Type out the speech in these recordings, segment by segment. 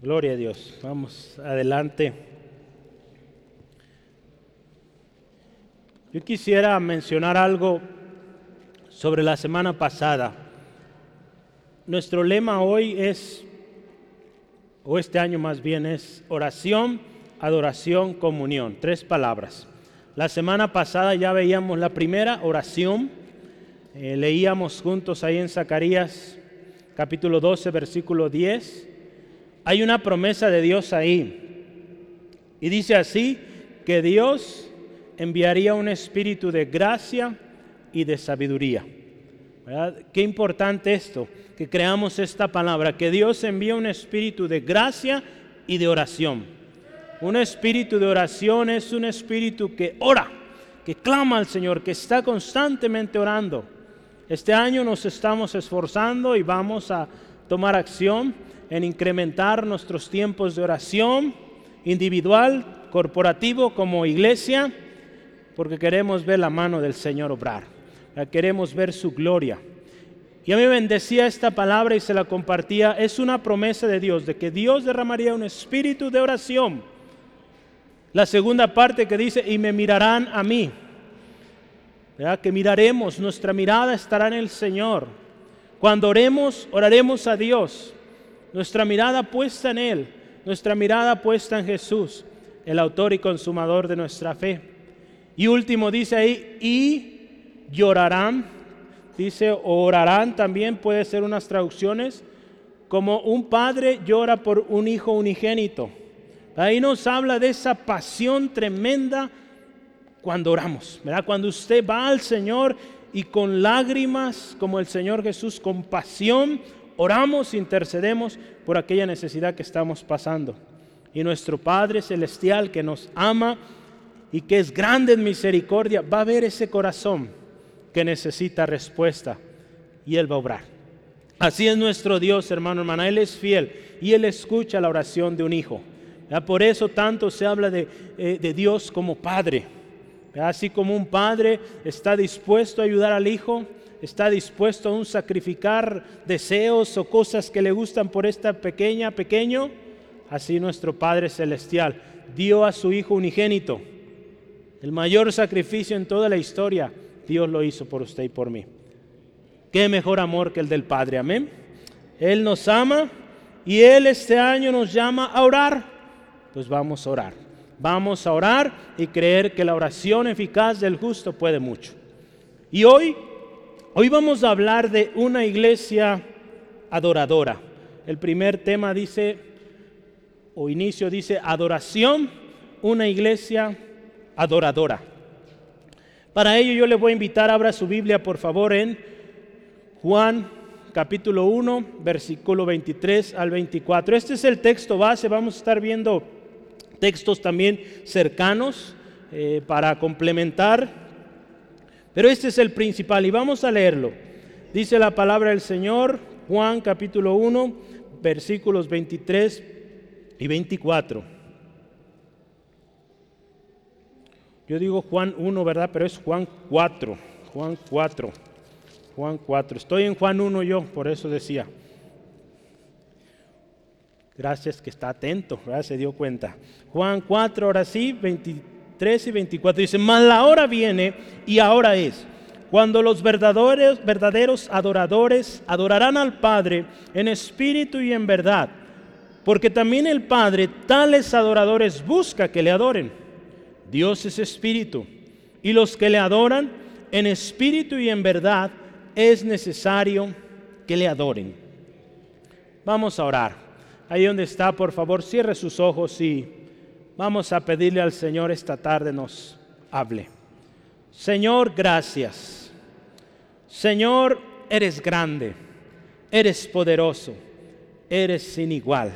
Gloria a Dios. Vamos adelante. Yo quisiera mencionar algo sobre la semana pasada. Nuestro lema hoy es, o este año más bien, es oración, adoración, comunión. Tres palabras. La semana pasada ya veíamos la primera oración. Eh, leíamos juntos ahí en Zacarías capítulo 12, versículo 10 hay una promesa de Dios ahí. Y dice así, que Dios enviaría un espíritu de gracia y de sabiduría. Qué importante esto, que creamos esta palabra, que Dios envía un espíritu de gracia y de oración. Un espíritu de oración es un espíritu que ora, que clama al Señor, que está constantemente orando. Este año nos estamos esforzando y vamos a tomar acción en incrementar nuestros tiempos de oración individual, corporativo, como iglesia, porque queremos ver la mano del Señor obrar, queremos ver su gloria. Y a mí bendecía esta palabra y se la compartía. Es una promesa de Dios, de que Dios derramaría un espíritu de oración. La segunda parte que dice, y me mirarán a mí. Que miraremos, nuestra mirada estará en el Señor. Cuando oremos, oraremos a Dios nuestra mirada puesta en Él, nuestra mirada puesta en Jesús, el autor y consumador de nuestra fe. Y último dice ahí, y llorarán, dice, orarán también, puede ser unas traducciones, como un padre llora por un hijo unigénito. Ahí nos habla de esa pasión tremenda cuando oramos, ¿verdad? Cuando usted va al Señor y con lágrimas, como el Señor Jesús, con pasión, oramos, intercedemos por aquella necesidad que estamos pasando. Y nuestro Padre Celestial que nos ama y que es grande en misericordia, va a ver ese corazón que necesita respuesta y Él va a obrar. Así es nuestro Dios, hermano, hermana. Él es fiel y Él escucha la oración de un hijo. Por eso tanto se habla de, eh, de Dios como Padre. Así como un padre está dispuesto a ayudar al hijo, está dispuesto a un sacrificar deseos o cosas que le gustan por esta pequeña, pequeño, así nuestro Padre Celestial dio a su Hijo unigénito. El mayor sacrificio en toda la historia, Dios lo hizo por usted y por mí. Qué mejor amor que el del Padre, amén. Él nos ama y Él este año nos llama a orar. Pues vamos a orar. Vamos a orar y creer que la oración eficaz del justo puede mucho. Y hoy Hoy vamos a hablar de una iglesia adoradora. El primer tema dice, o inicio dice, adoración, una iglesia adoradora. Para ello yo le voy a invitar, abra su Biblia por favor en Juan capítulo 1, versículo 23 al 24. Este es el texto base, vamos a estar viendo textos también cercanos eh, para complementar pero este es el principal y vamos a leerlo. Dice la palabra del Señor, Juan capítulo 1, versículos 23 y 24. Yo digo Juan 1, ¿verdad? Pero es Juan 4. Juan 4. Juan 4. Estoy en Juan 1 yo, por eso decía. Gracias que está atento, ¿verdad? Se dio cuenta. Juan 4, ahora sí, 23 13 y 24 dice, mas la hora viene y ahora es, cuando los verdaderos, verdaderos adoradores adorarán al Padre en espíritu y en verdad, porque también el Padre tales adoradores busca que le adoren. Dios es espíritu, y los que le adoran en espíritu y en verdad es necesario que le adoren. Vamos a orar. Ahí donde está, por favor, cierre sus ojos y Vamos a pedirle al Señor esta tarde nos hable. Señor, gracias. Señor, eres grande, eres poderoso, eres sin igual.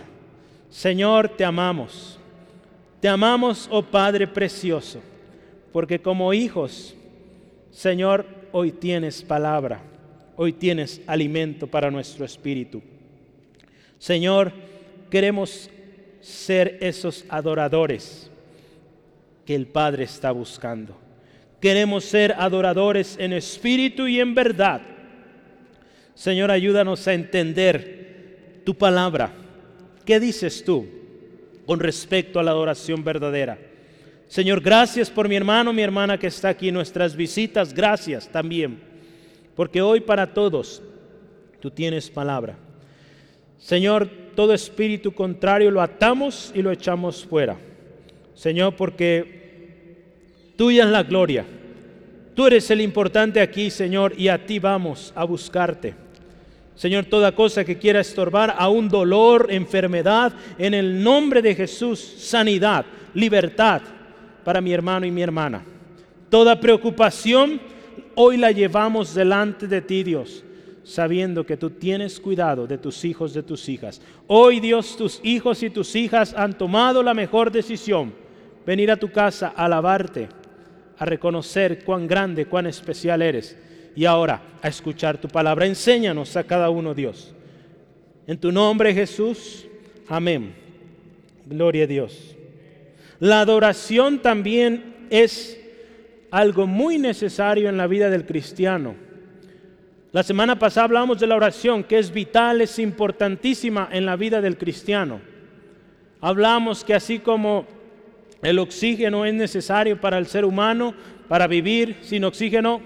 Señor, te amamos. Te amamos, oh Padre precioso, porque como hijos, Señor, hoy tienes palabra, hoy tienes alimento para nuestro espíritu. Señor, queremos ser esos adoradores que el Padre está buscando. Queremos ser adoradores en espíritu y en verdad. Señor, ayúdanos a entender tu palabra, ¿qué dices tú con respecto a la adoración verdadera? Señor, gracias por mi hermano, mi hermana que está aquí, nuestras visitas, gracias también, porque hoy para todos tú tienes palabra. Señor, todo espíritu contrario lo atamos y lo echamos fuera. Señor, porque tuya es la gloria. Tú eres el importante aquí, Señor, y a ti vamos a buscarte. Señor, toda cosa que quiera estorbar, a un dolor, enfermedad, en el nombre de Jesús, sanidad, libertad para mi hermano y mi hermana. Toda preocupación, hoy la llevamos delante de ti, Dios, sabiendo que tú tienes cuidado de tus hijos, de tus hijas. Hoy, Dios, tus hijos y tus hijas han tomado la mejor decisión, venir a tu casa a alabarte, a reconocer cuán grande, cuán especial eres y ahora a escuchar tu palabra. Enséñanos a cada uno, Dios. En tu nombre, Jesús. Amén. Gloria a Dios. La adoración también es algo muy necesario en la vida del cristiano. La semana pasada hablamos de la oración, que es vital, es importantísima en la vida del cristiano. Hablamos que así como el oxígeno es necesario para el ser humano, para vivir sin oxígeno,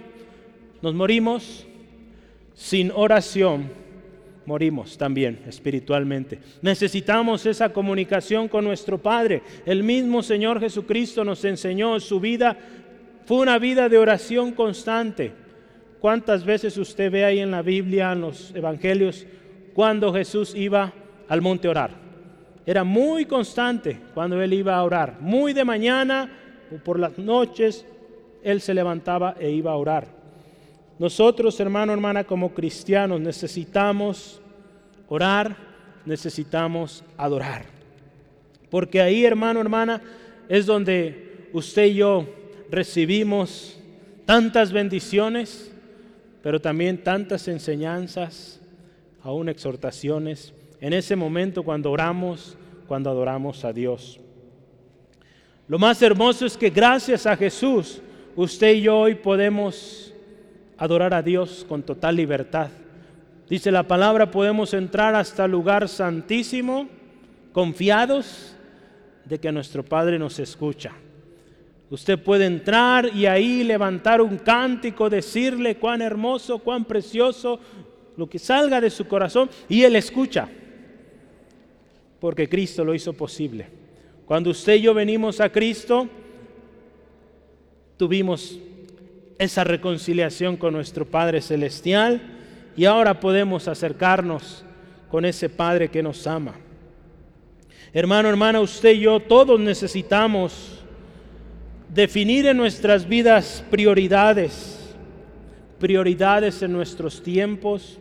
nos morimos sin oración, morimos también espiritualmente. Necesitamos esa comunicación con nuestro Padre. El mismo Señor Jesucristo nos enseñó su vida, fue una vida de oración constante. ¿Cuántas veces usted ve ahí en la Biblia, en los Evangelios, cuando Jesús iba al monte a orar? Era muy constante cuando él iba a orar. Muy de mañana o por las noches, él se levantaba e iba a orar. Nosotros, hermano, hermana, como cristianos necesitamos orar, necesitamos adorar. Porque ahí, hermano, hermana, es donde usted y yo recibimos tantas bendiciones, pero también tantas enseñanzas, aún exhortaciones, en ese momento cuando oramos, cuando adoramos a Dios. Lo más hermoso es que gracias a Jesús, usted y yo hoy podemos adorar a Dios con total libertad. Dice la palabra, podemos entrar hasta el lugar santísimo confiados de que nuestro Padre nos escucha. Usted puede entrar y ahí levantar un cántico, decirle cuán hermoso, cuán precioso, lo que salga de su corazón, y Él escucha, porque Cristo lo hizo posible. Cuando usted y yo venimos a Cristo, tuvimos esa reconciliación con nuestro Padre Celestial y ahora podemos acercarnos con ese Padre que nos ama. Hermano, hermana, usted y yo todos necesitamos definir en nuestras vidas prioridades, prioridades en nuestros tiempos,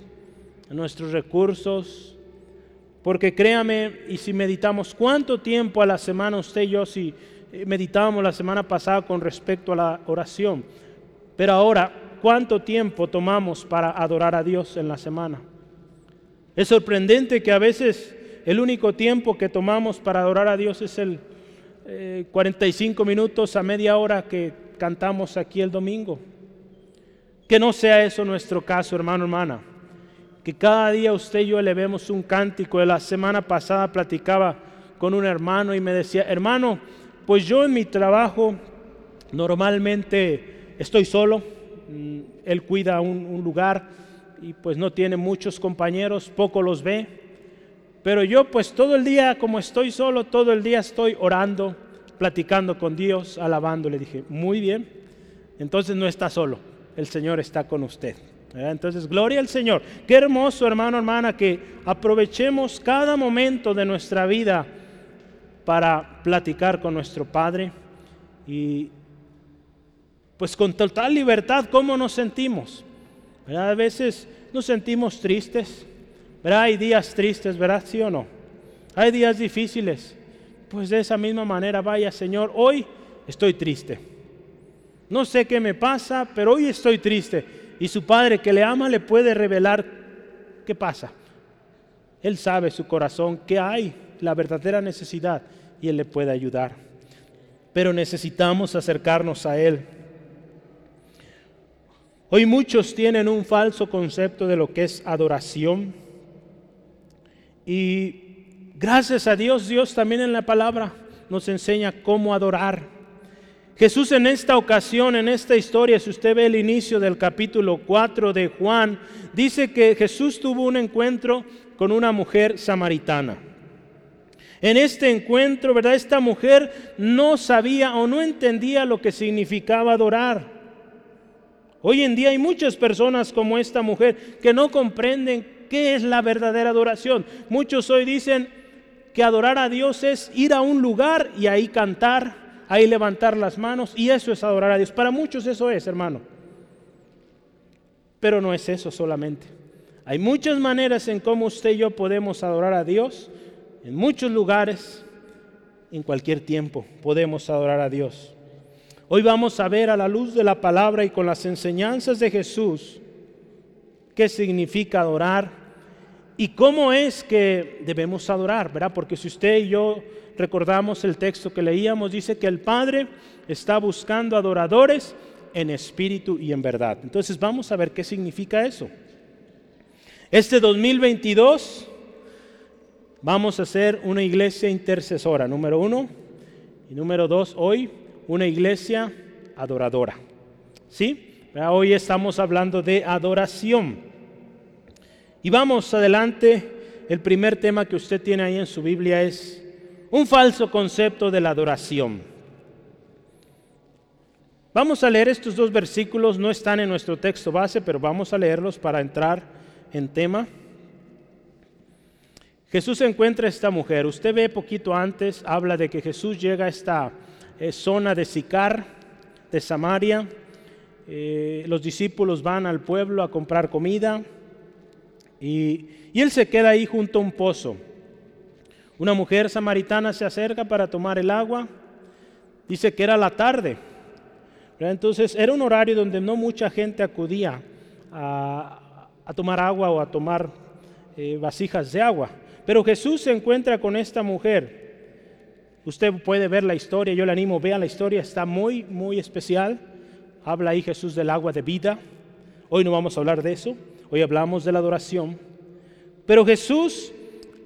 en nuestros recursos, porque créame, y si meditamos cuánto tiempo a la semana usted y yo, si meditábamos la semana pasada con respecto a la oración, pero ahora, ¿cuánto tiempo tomamos para adorar a Dios en la semana? Es sorprendente que a veces el único tiempo que tomamos para adorar a Dios es el 45 eh, minutos a media hora que cantamos aquí el domingo. Que no sea eso nuestro caso, hermano, hermana. Que cada día usted y yo elevemos un cántico. La semana pasada platicaba con un hermano y me decía, hermano, pues yo en mi trabajo normalmente estoy solo, mm, él cuida un, lugar y pues no tiene muchos compañeros, poco los ve, pero yo pues todo el día, como estoy solo, todo el día estoy orando, platicando con Dios, alabando. Le dije, muy bien, entonces no está solo, el Señor está con usted. Entonces, gloria al Señor. Qué hermoso, hermano, hermana, que aprovechemos cada momento de nuestra vida para platicar con nuestro Padre y pues con total libertad, ¿cómo nos sentimos? A veces nos sentimos tristes, ¿verdad? Hay días tristes, ¿verdad? ¿Sí o no? Hay días difíciles. Pues de esa misma manera, vaya Señor, hoy estoy triste. No sé qué me pasa, pero hoy estoy triste. Y su Padre que le ama le puede revelar qué pasa. Él sabe su corazón, qué hay, la verdadera necesidad, y Él le puede ayudar. Pero necesitamos acercarnos a Él. Hoy muchos tienen un falso concepto de lo que es adoración y gracias a Dios, Dios también en la palabra nos enseña cómo adorar. Jesús en esta ocasión, en esta historia, si usted ve el inicio del capítulo 4 de Juan, dice que Jesús tuvo un encuentro con una mujer samaritana. En este encuentro, ¿verdad? Esta mujer no sabía o no entendía lo que significaba adorar. Hoy en día hay muchas personas como esta mujer que no comprenden qué es la verdadera adoración. Muchos hoy dicen que adorar a Dios es ir a un lugar y ahí cantar, ahí levantar las manos y eso es adorar a Dios. Para muchos eso es, hermano. Pero no es eso solamente. Hay muchas maneras en cómo usted y yo podemos adorar a Dios. En muchos lugares, en cualquier tiempo, podemos adorar a Dios. Hoy vamos a ver a la luz de la palabra y con las enseñanzas de Jesús qué significa adorar y cómo es que debemos adorar, ¿verdad? Porque si usted y yo recordamos el texto que leíamos, dice que el Padre está buscando adoradores en espíritu y en verdad. Entonces vamos a ver qué significa eso. Este 2022 vamos a ser una iglesia intercesora, número uno. Y número dos, hoy una iglesia adoradora. ¿Sí? Hoy estamos hablando de adoración. Y vamos adelante. El primer tema que usted tiene ahí en su Biblia es un falso concepto de la adoración. Vamos a leer estos dos versículos, no están en nuestro texto base, pero vamos a leerlos para entrar en tema. Jesús encuentra a esta mujer. Usted ve poquito antes, habla de que Jesús llega a esta eh, zona de Sicar, de Samaria. Eh, los discípulos van al pueblo a comprar comida y, él se queda ahí junto a un pozo. Una mujer samaritana se acerca para tomar el agua. Dice que era la tarde. Entonces era un horario donde no mucha gente acudía a, a tomar agua o a tomar eh, vasijas de agua. Pero Jesús se encuentra con esta mujer. Usted puede ver la historia, yo le animo, vea la historia, está muy, muy especial. Habla ahí Jesús del agua de vida. Hoy no vamos a hablar de eso, hoy hablamos de la adoración. Pero Jesús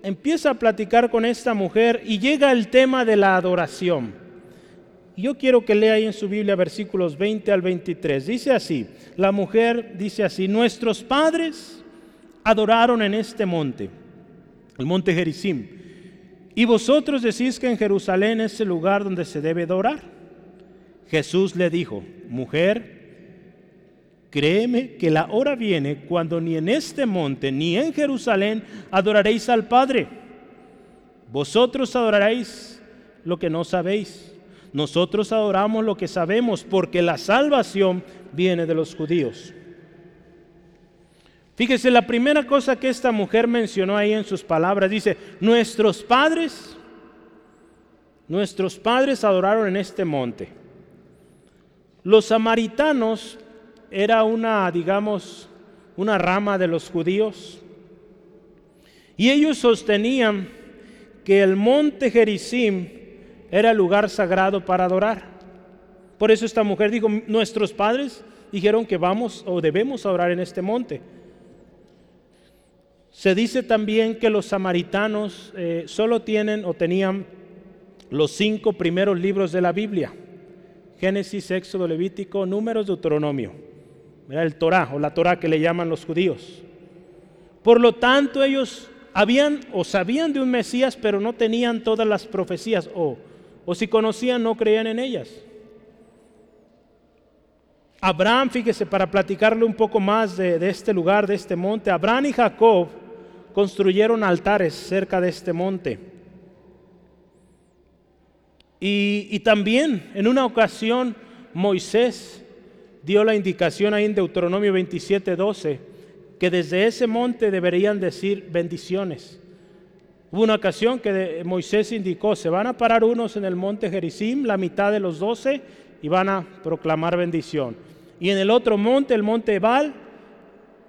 empieza a platicar con esta mujer y llega el tema de la adoración. Yo quiero que lea ahí en su Biblia versículos 20 al 23. Dice así, la mujer dice así, nuestros padres adoraron en este monte, el monte Gerizim, y vosotros decís que en Jerusalén es el lugar donde se debe adorar. Jesús le dijo, mujer, créeme que la hora viene cuando ni en este monte ni en Jerusalén adoraréis al Padre. Vosotros adoraréis lo que no sabéis nosotros adoramos lo que sabemos porque la salvación viene de los judíos. Fíjese, la primera cosa que esta mujer mencionó ahí en sus palabras, dice, nuestros padres, nuestros padres adoraron en este monte. Los samaritanos era una, digamos, una rama de los judíos. Y ellos sostenían que el monte Gerizim era el lugar sagrado para adorar. Por eso esta mujer dijo, nuestros padres dijeron que vamos o debemos adorar en este monte. Se dice también que los samaritanos eh, solo tienen o tenían los cinco primeros libros de la Biblia. Génesis, Éxodo, Levítico, Números, Deuteronomio. El Torah o la Torah que le llaman los judíos. Por lo tanto, ellos habían o sabían de un Mesías, pero no tenían todas las profecías o o si conocían no creían en ellas. Abraham, fíjese, para platicarle un poco más de, este lugar, de este monte, Abraham y Jacob construyeron altares cerca de este monte. Y, también en una ocasión Moisés dio la indicación ahí en Deuteronomio 27, 12, que desde ese monte deberían decir bendiciones. Hubo una ocasión que Moisés indicó, se van a parar unos en el monte Gerizim, la mitad de los doce, y van a proclamar bendición. Y en el otro monte, el monte Ebal,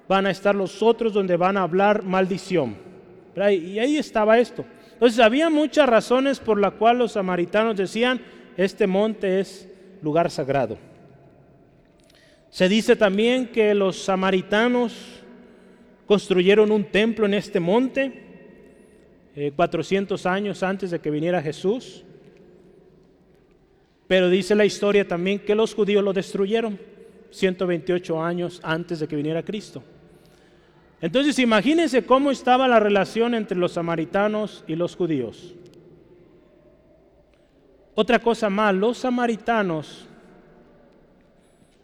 van a estar los otros donde van a hablar maldición. Y ahí estaba esto. Entonces había muchas razones por las cuales los samaritanos decían, este monte es lugar sagrado. Se dice también que los samaritanos construyeron un templo en este monte 400 años antes de que viniera Jesús. Pero dice la historia también que los judíos lo destruyeron 128 años antes de que viniera Cristo. Entonces imagínense cómo estaba la relación entre los samaritanos y los judíos. Otra cosa más, los samaritanos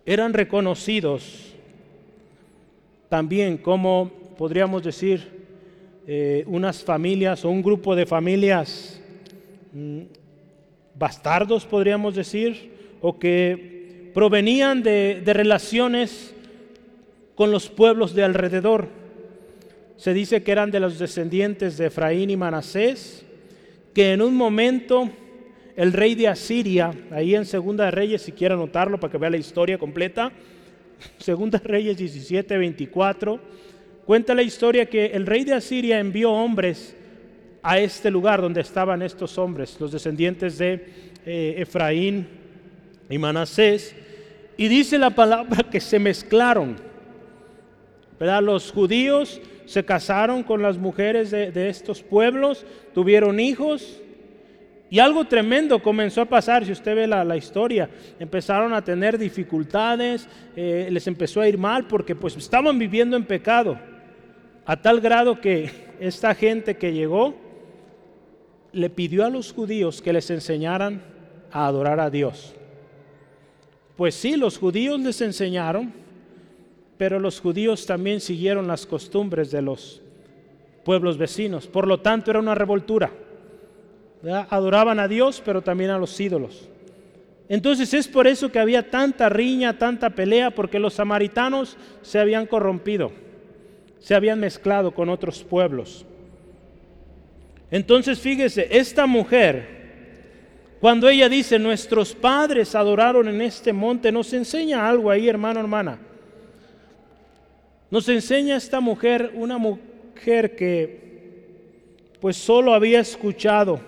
eran reconocidos también como, podríamos decir, eh, unas familias o un grupo de familias mm, bastardos, podríamos decir, o que provenían de, de relaciones con los pueblos de alrededor. Se dice que eran de los descendientes de Efraín y Manasés, que en un momento el rey de Asiria, ahí en Segunda Reyes, si quiere anotarlo para que vea la historia completa, Segunda Reyes 17, 24, cuenta la historia que el rey de Asiria envió hombres a este lugar donde estaban estos hombres, los descendientes de eh, Efraín y Manasés, y dice la palabra que se mezclaron. ¿verdad? Los judíos se casaron con las mujeres de estos pueblos, tuvieron hijos, y algo tremendo comenzó a pasar, si usted ve la, historia, empezaron a tener dificultades, eh, les empezó a ir mal porque pues estaban viviendo en pecado, a tal grado que esta gente que llegó le pidió a los judíos que les enseñaran a adorar a Dios. Pues sí, los judíos les enseñaron, pero los judíos también siguieron las costumbres de los pueblos vecinos, por lo tanto era una revoltura. Adoraban a Dios, pero también a los ídolos. Entonces es por eso que había tanta riña, tanta pelea, porque los samaritanos se habían corrompido, se habían mezclado con otros pueblos. Entonces fíjese, esta mujer, cuando ella dice, nuestros padres adoraron en este monte, nos enseña algo ahí, hermano, hermana. Nos enseña esta mujer, una mujer que pues solo había escuchado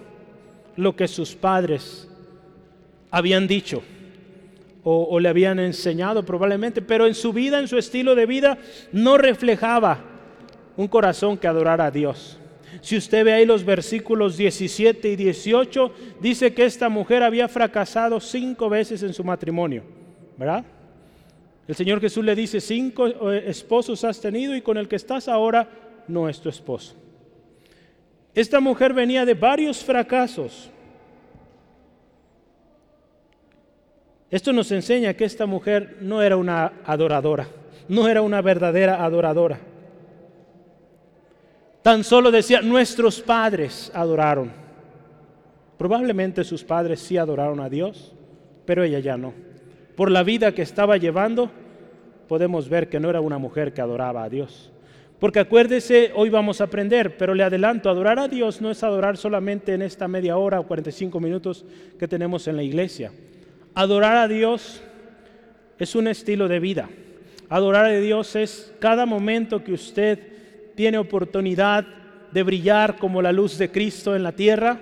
lo que sus padres habían dicho o, le habían enseñado probablemente, pero en su vida, en su estilo de vida, no reflejaba un corazón que adorara a Dios. Si usted ve ahí los versículos 17 y 18, dice que esta mujer había fracasado cinco veces en su matrimonio, ¿verdad? El Señor Jesús le dice, cinco eh, esposos has tenido y con el que estás ahora no es tu esposo. Esta mujer venía de varios fracasos. Esto nos enseña que esta mujer no era una adoradora, no era una verdadera adoradora. Tan solo decía, nuestros padres adoraron. Probablemente sus padres sí adoraron a Dios, pero ella ya no. Por la vida que estaba llevando, podemos ver que no era una mujer que adoraba a Dios. Porque acuérdese, hoy vamos a aprender, pero le adelanto, adorar a Dios no es adorar solamente en esta media hora o 45 minutos que tenemos en la iglesia. Adorar a Dios es un estilo de vida. Adorar a Dios es cada momento que usted tiene oportunidad de brillar como la luz de Cristo en la tierra.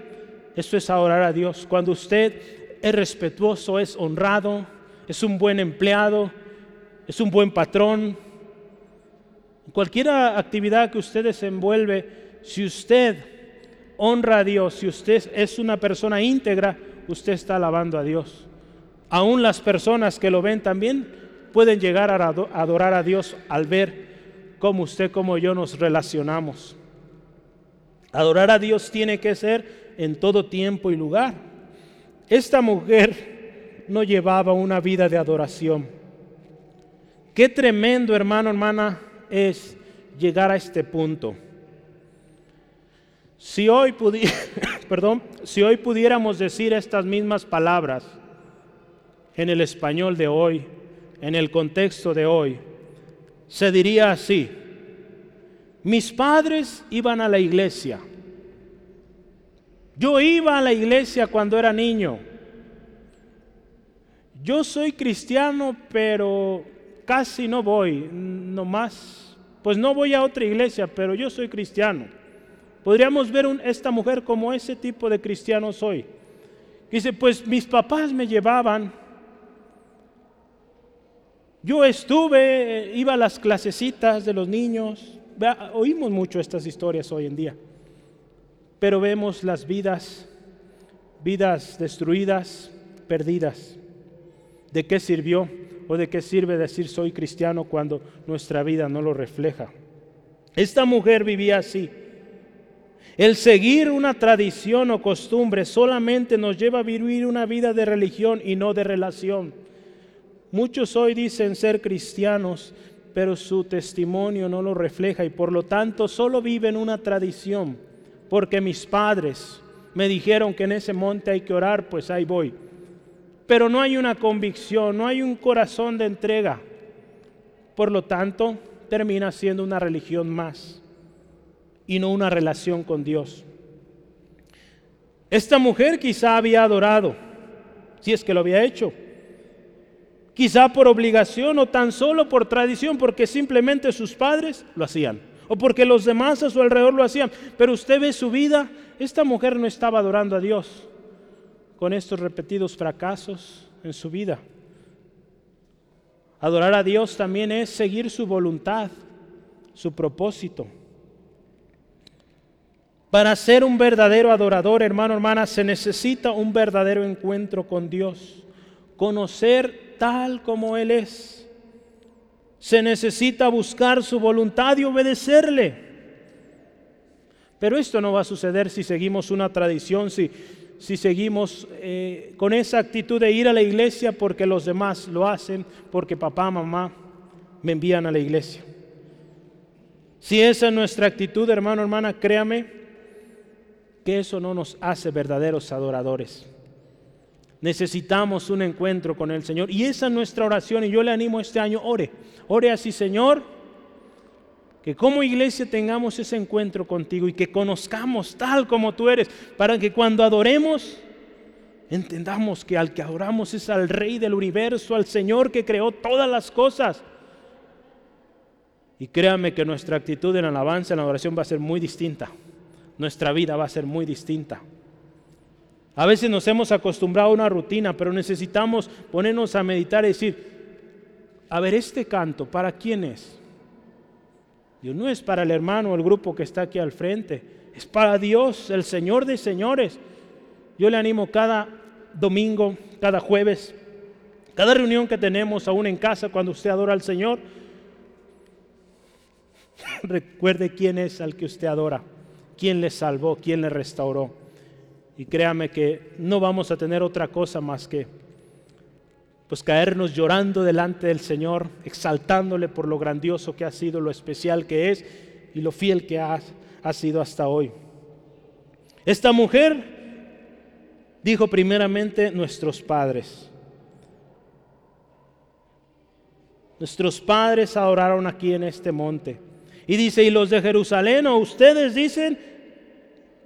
Eso es adorar a Dios. Cuando usted es respetuoso, es honrado, es un buen empleado, es un buen patrón, Cualquier actividad que usted desenvuelve, si usted honra a Dios, si usted es una persona íntegra, usted está alabando a Dios. Aún las personas que lo ven también pueden llegar a adorar a Dios al ver cómo usted, como yo nos relacionamos. Adorar a Dios tiene que ser en todo tiempo y lugar. Esta mujer no llevaba una vida de adoración. Qué tremendo, hermano, hermana, es llegar a este punto. Si hoy, perdón, si hoy pudiéramos decir estas mismas palabras en el español de hoy, en el contexto de hoy, se diría así, mis padres iban a la iglesia, yo iba a la iglesia cuando era niño, yo soy cristiano, pero casi no voy, nomás, pues no voy a otra iglesia, pero yo soy cristiano. Podríamos ver esta mujer como ese tipo de cristiano soy. Dice, pues mis papás me llevaban, yo estuve, iba a las clasecitas de los niños, oímos mucho estas historias hoy en día. pero vemos las vidas, vidas destruidas, perdidas. ¿De qué sirvió o de qué sirve decir soy cristiano cuando nuestra vida no lo refleja? Esta mujer vivía así. El seguir una tradición o costumbre solamente nos lleva a vivir una vida de religión y no de relación. Muchos hoy dicen ser cristianos, pero su testimonio no lo refleja y por lo tanto solo viven una tradición, porque mis padres me dijeron que en ese monte hay que orar, pues ahí voy. Pero no hay una convicción, no hay un corazón de entrega. Por lo tanto, termina siendo una religión más y no una relación con Dios. Esta mujer quizá había adorado, si es que lo había hecho, quizá por obligación o tan solo por tradición, porque simplemente sus padres lo hacían, o porque los demás a su alrededor lo hacían. Pero usted ve su vida, esta mujer no estaba adorando a Dios con estos repetidos fracasos en su vida. Adorar a Dios también es seguir su voluntad, su propósito. Para ser un verdadero adorador, hermano, hermana, se necesita un verdadero encuentro con Dios. Conocer tal como Él es. Se necesita buscar su voluntad y obedecerle. Pero esto no va a suceder si seguimos una tradición, si, si seguimos eh, con esa actitud de ir a la iglesia porque los demás lo hacen, porque papá, mamá me envían a la iglesia. Si esa es nuestra actitud, hermano, hermana, créame, que eso no nos hace verdaderos adoradores. Necesitamos un encuentro con el Señor. Y esa es nuestra oración. Y yo le animo este año, ore. Ore así, Señor, que como iglesia tengamos ese encuentro contigo y que conozcamos tal como tú eres, para que cuando adoremos, entendamos que al que adoramos es al Rey del universo, al Señor que creó todas las cosas. Y créame que nuestra actitud en alabanza, en la oración va a ser muy distinta nuestra vida va a ser muy distinta. A veces nos hemos acostumbrado a una rutina, pero necesitamos ponernos a meditar y decir, a ver, este canto, ¿para quién es? Dios no es para el hermano o el grupo que está aquí al frente, es para Dios, el Señor de señores. Yo le animo cada domingo, cada jueves, cada reunión que tenemos aún en casa cuando usted adora al Señor, recuerde quién es al que usted adora quién le salvó, quién le restauró. Y créame que no vamos a tener otra cosa más que pues caernos llorando delante del Señor, exaltándole por lo grandioso que ha sido, lo especial que es y lo fiel que ha, ha sido hasta hoy. Esta mujer dijo primeramente nuestros padres. Nuestros padres adoraron aquí en este monte. Y dice, y los de Jerusalén, o ustedes dicen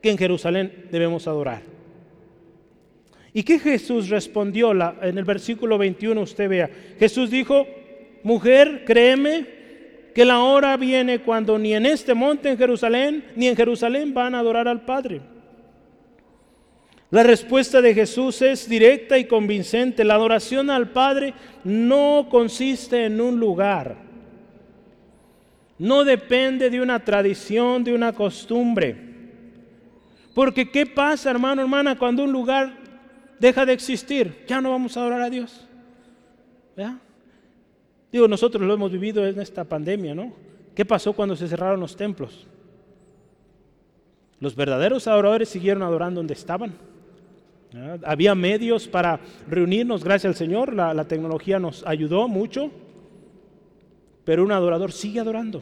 que en Jerusalén debemos adorar. ¿Y qué Jesús respondió? en el versículo 21 usted vea. Jesús dijo, mujer, créeme que la hora viene cuando ni en este monte en Jerusalén, ni en Jerusalén van a adorar al Padre. La respuesta de Jesús es directa y convincente. La adoración al Padre no consiste en un lugar no depende de una tradición, de una costumbre. Porque ¿qué pasa, hermano, hermana, cuando un lugar deja de existir? Ya no vamos a adorar a Dios. Digo, nosotros lo hemos vivido en esta pandemia, ¿no? ¿Qué pasó cuando se cerraron los templos? Los verdaderos adoradores siguieron adorando donde estaban. Había medios para reunirnos, gracias al Señor, la, la tecnología nos ayudó mucho pero un adorador sigue adorando.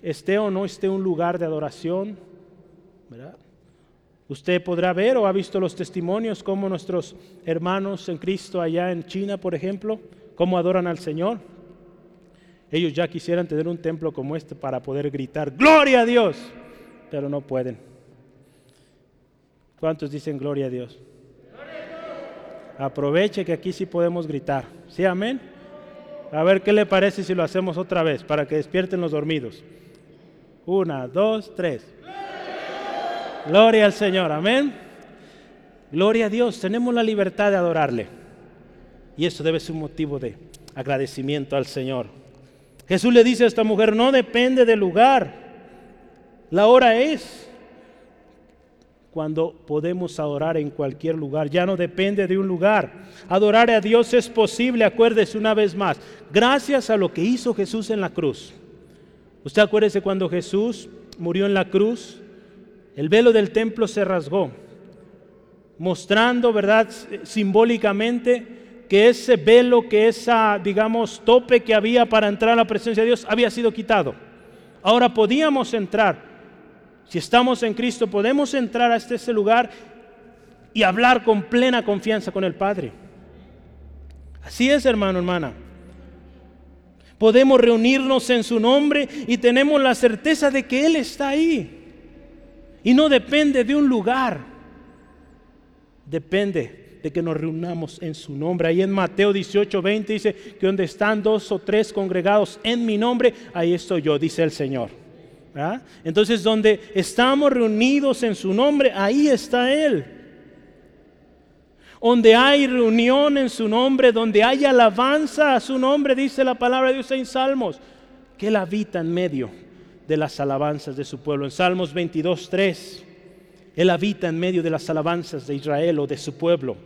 Esté o no esté un lugar de adoración, ¿verdad? Usted podrá ver o ha visto los testimonios como nuestros hermanos en Cristo allá en China, por ejemplo, cómo adoran al Señor. Ellos ya quisieran tener un templo como este para poder gritar, gloria a Dios, pero no pueden. ¿Cuántos dicen gloria a Dios? Aproveche que aquí sí podemos gritar. ¿Sí, amén? A ver qué le parece si lo hacemos otra vez para que despierten los dormidos. Una, dos, tres. Gloria al Señor, amén. Gloria a Dios, tenemos la libertad de adorarle. Y eso debe ser un motivo de agradecimiento al Señor. Jesús le dice a esta mujer, no depende del lugar. La hora es cuando podemos adorar en cualquier lugar. Ya no depende de un lugar. Adorar a Dios es posible, acuérdese una vez más, gracias a lo que hizo Jesús en la cruz. Usted acuérdese cuando Jesús murió en la cruz, el velo del templo se rasgó, mostrando, ¿verdad?, simbólicamente que ese velo, que esa, digamos, tope que había para entrar a la presencia de Dios había sido quitado. Ahora podíamos entrar si estamos en Cristo, podemos entrar a este, este lugar y hablar con plena confianza con el Padre. Así es, hermano, hermana. Podemos reunirnos en su nombre y tenemos la certeza de que Él está ahí. Y no depende de un lugar. Depende de que nos reunamos en su nombre. Ahí en Mateo 18, 20 dice que donde están dos o tres congregados en mi nombre, ahí estoy yo, dice el Señor. Entonces, donde estamos reunidos en su nombre, ahí está Él. Donde hay reunión en su nombre, donde hay alabanza a su nombre, dice la palabra de Dios en Salmos, que Él habita en medio de las alabanzas de su pueblo. En Salmos 22, 3, Él habita en medio de las alabanzas de Israel o de su pueblo.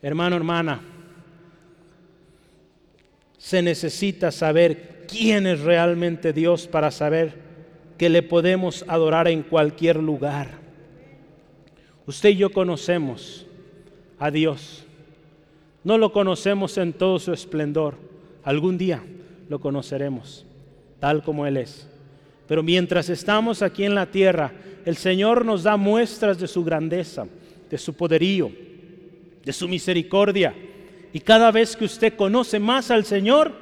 Hermano, hermana, se necesita saber quién es realmente Dios para saber que le podemos adorar en cualquier lugar. Usted y yo conocemos a Dios. No lo conocemos en todo su esplendor. Algún día lo conoceremos, tal como Él es. Pero mientras estamos aquí en la tierra, el Señor nos da muestras de su grandeza, de su poderío, de su misericordia. Y cada vez que usted conoce más al Señor,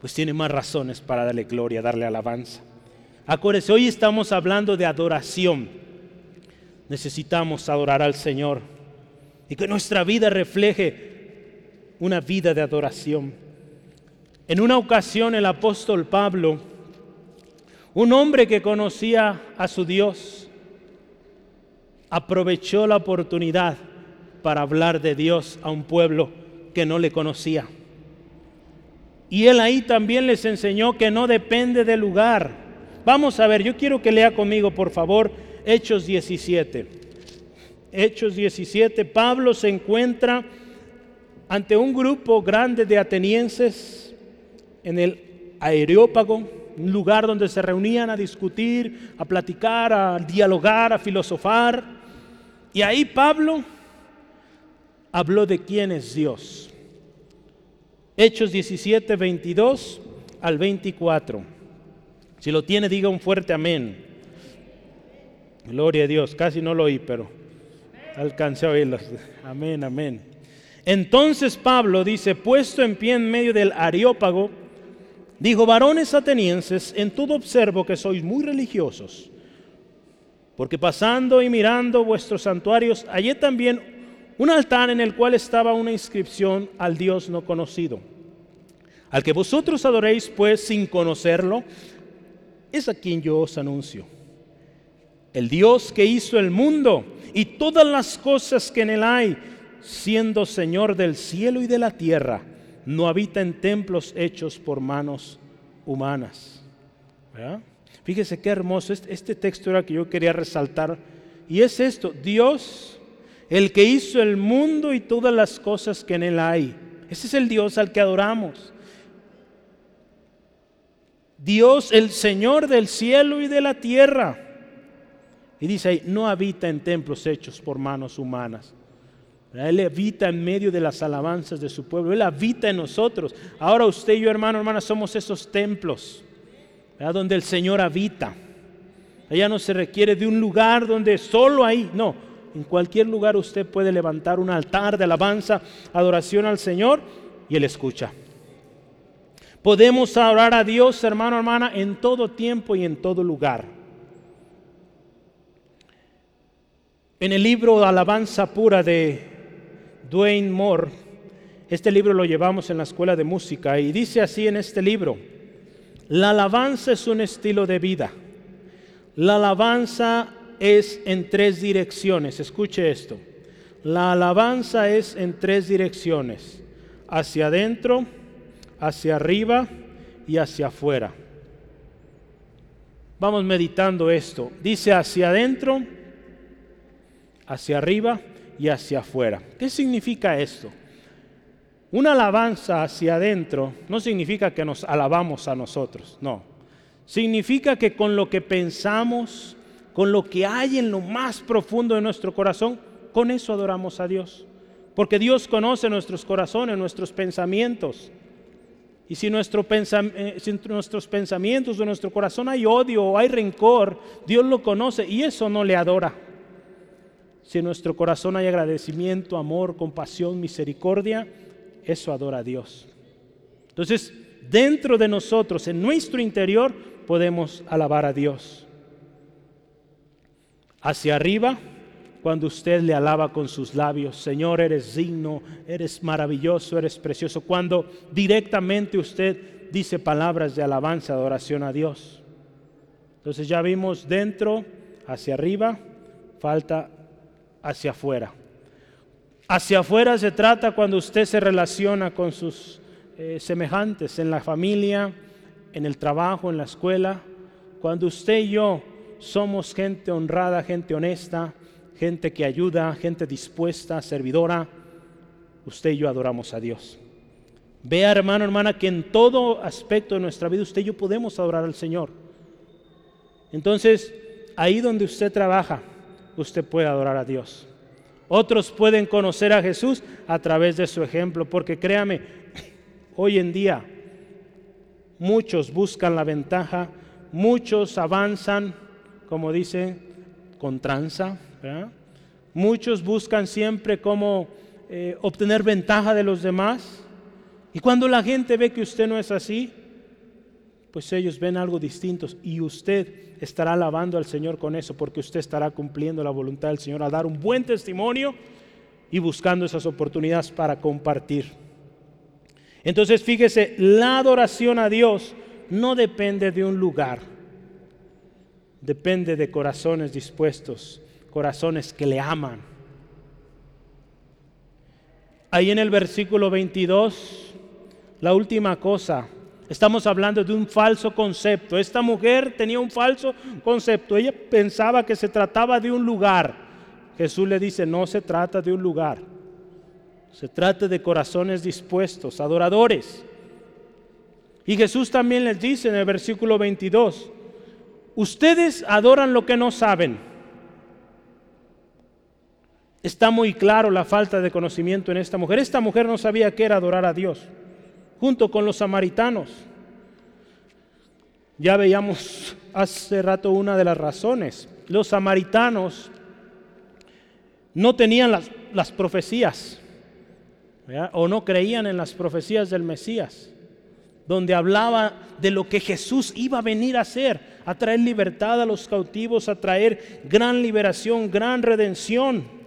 pues tiene más razones para darle gloria, darle alabanza. Acuérdese, hoy estamos hablando de adoración. Necesitamos adorar al Señor y que nuestra vida refleje una vida de adoración. En una ocasión el apóstol Pablo, un hombre que conocía a su Dios, aprovechó la oportunidad para hablar de Dios a un pueblo que no le conocía. Y él ahí también les enseñó que no depende del lugar. Vamos a ver, yo quiero que lea conmigo, por favor, Hechos 17. Hechos 17, Pablo se encuentra ante un grupo grande de atenienses en el Areópago, un lugar donde se reunían a discutir, a platicar, a dialogar, a filosofar. Y ahí Pablo habló de quién es Dios. Hechos 17, 22 al 24. Si lo tiene, diga un fuerte amén. Gloria a Dios. Casi no lo oí, pero alcancé a oírlo. Amén, amén. Entonces Pablo dice, puesto en pie en medio del Areópago, dijo, varones atenienses, en todo observo que sois muy religiosos, porque pasando y mirando vuestros santuarios, hallé también un altar en el cual estaba una inscripción al Dios no conocido. Al que vosotros adoréis pues sin conocerlo, es a quien yo os anuncio. El Dios que hizo el mundo y todas las cosas que en él hay, siendo Señor del cielo y de la tierra, no habita en templos hechos por manos humanas. Fíjese qué hermoso, este, este texto era que yo quería resaltar. Y es esto, Dios el que hizo el mundo y todas las cosas que en él hay. Ese es el Dios al que adoramos. Dios, el Señor del cielo y de la tierra. Y dice ahí, no habita en templos hechos por manos humanas. Él habita en medio de las alabanzas de su pueblo. Él habita en nosotros. Ahora usted y yo, hermano, hermana, somos esos templos donde el Señor habita. Allá no se requiere de un lugar donde solo ahí, no, en cualquier lugar usted puede levantar un altar de alabanza, adoración al Señor y Él escucha. Podemos adorar a Dios, hermano, hermana, en todo tiempo y en todo lugar. En el libro Alabanza Pura de Dwayne Moore, este libro lo llevamos en la escuela de música y dice así en este libro, la alabanza es un estilo de vida. La alabanza es en tres direcciones. Escuche esto. La alabanza es en tres direcciones. Hacia adentro, hacia arriba y hacia afuera. vamos meditando esto. Dice hacia adentro, hacia arriba y hacia afuera. ¿Qué significa esto? Una alabanza hacia adentro no significa que nos alabamos a nosotros, no. Significa que con lo que pensamos, con lo que hay en lo más profundo de nuestro corazón, con eso adoramos a Dios. Porque Dios conoce nuestros corazones, nuestros pensamientos. Y si, nuestro eh, nuestros pensamientos o nuestro corazón hay odio o hay rencor, Dios lo conoce y eso no le adora. Si en nuestro corazón hay agradecimiento, amor, compasión, misericordia, eso adora a Dios. Entonces, dentro de nosotros, en nuestro interior, podemos alabar a Dios. Hacia arriba, cuando usted le alaba con sus labios, Señor, eres digno, eres maravilloso, eres precioso. Cuando directamente usted dice palabras de alabanza, adoración a Dios. Entonces ya vimos dentro, hacia arriba, falta hacia afuera. Hacia afuera se trata cuando usted se relaciona con sus eh, semejantes en la familia, en el trabajo, en la escuela. Cuando usted y yo somos gente honrada, gente honesta, gente que ayuda, gente dispuesta, servidora, usted y yo adoramos a Dios. Vea, hermano, hermana, que en todo aspecto de nuestra vida usted y yo podemos adorar al Señor. Entonces, ahí donde usted trabaja, usted puede adorar a Dios. Otros pueden conocer a Jesús a través de su ejemplo, porque créame, hoy en día muchos buscan la ventaja, muchos avanzan, como dicen, con tranza, muchos buscan siempre cómo eh, obtener ventaja de los demás. Y cuando la gente ve que usted no es así, pues ellos ven algo distinto y usted estará alabando al Señor con eso, porque usted estará cumpliendo la voluntad del Señor a dar un buen testimonio y buscando esas oportunidades para compartir. Entonces fíjese, la adoración a Dios no depende de un lugar, depende de corazones dispuestos, corazones que le aman. Ahí en el versículo 22, la última cosa, estamos hablando de un falso concepto. Esta mujer tenía un falso concepto, ella pensaba que se trataba de un lugar. Jesús le dice, no se trata de un lugar, se trata de corazones dispuestos, adoradores. Y Jesús también les dice en el versículo 22, ustedes adoran lo que no saben. Está muy claro la falta de conocimiento en esta mujer. Esta mujer no sabía qué era adorar a Dios, junto con los samaritanos. Ya veíamos hace rato una de las razones. Los samaritanos no tenían las, profecías o no creían en las profecías del Mesías, donde hablaba de lo que Jesús iba a venir a hacer, a traer libertad a los cautivos, a traer gran liberación, gran redención.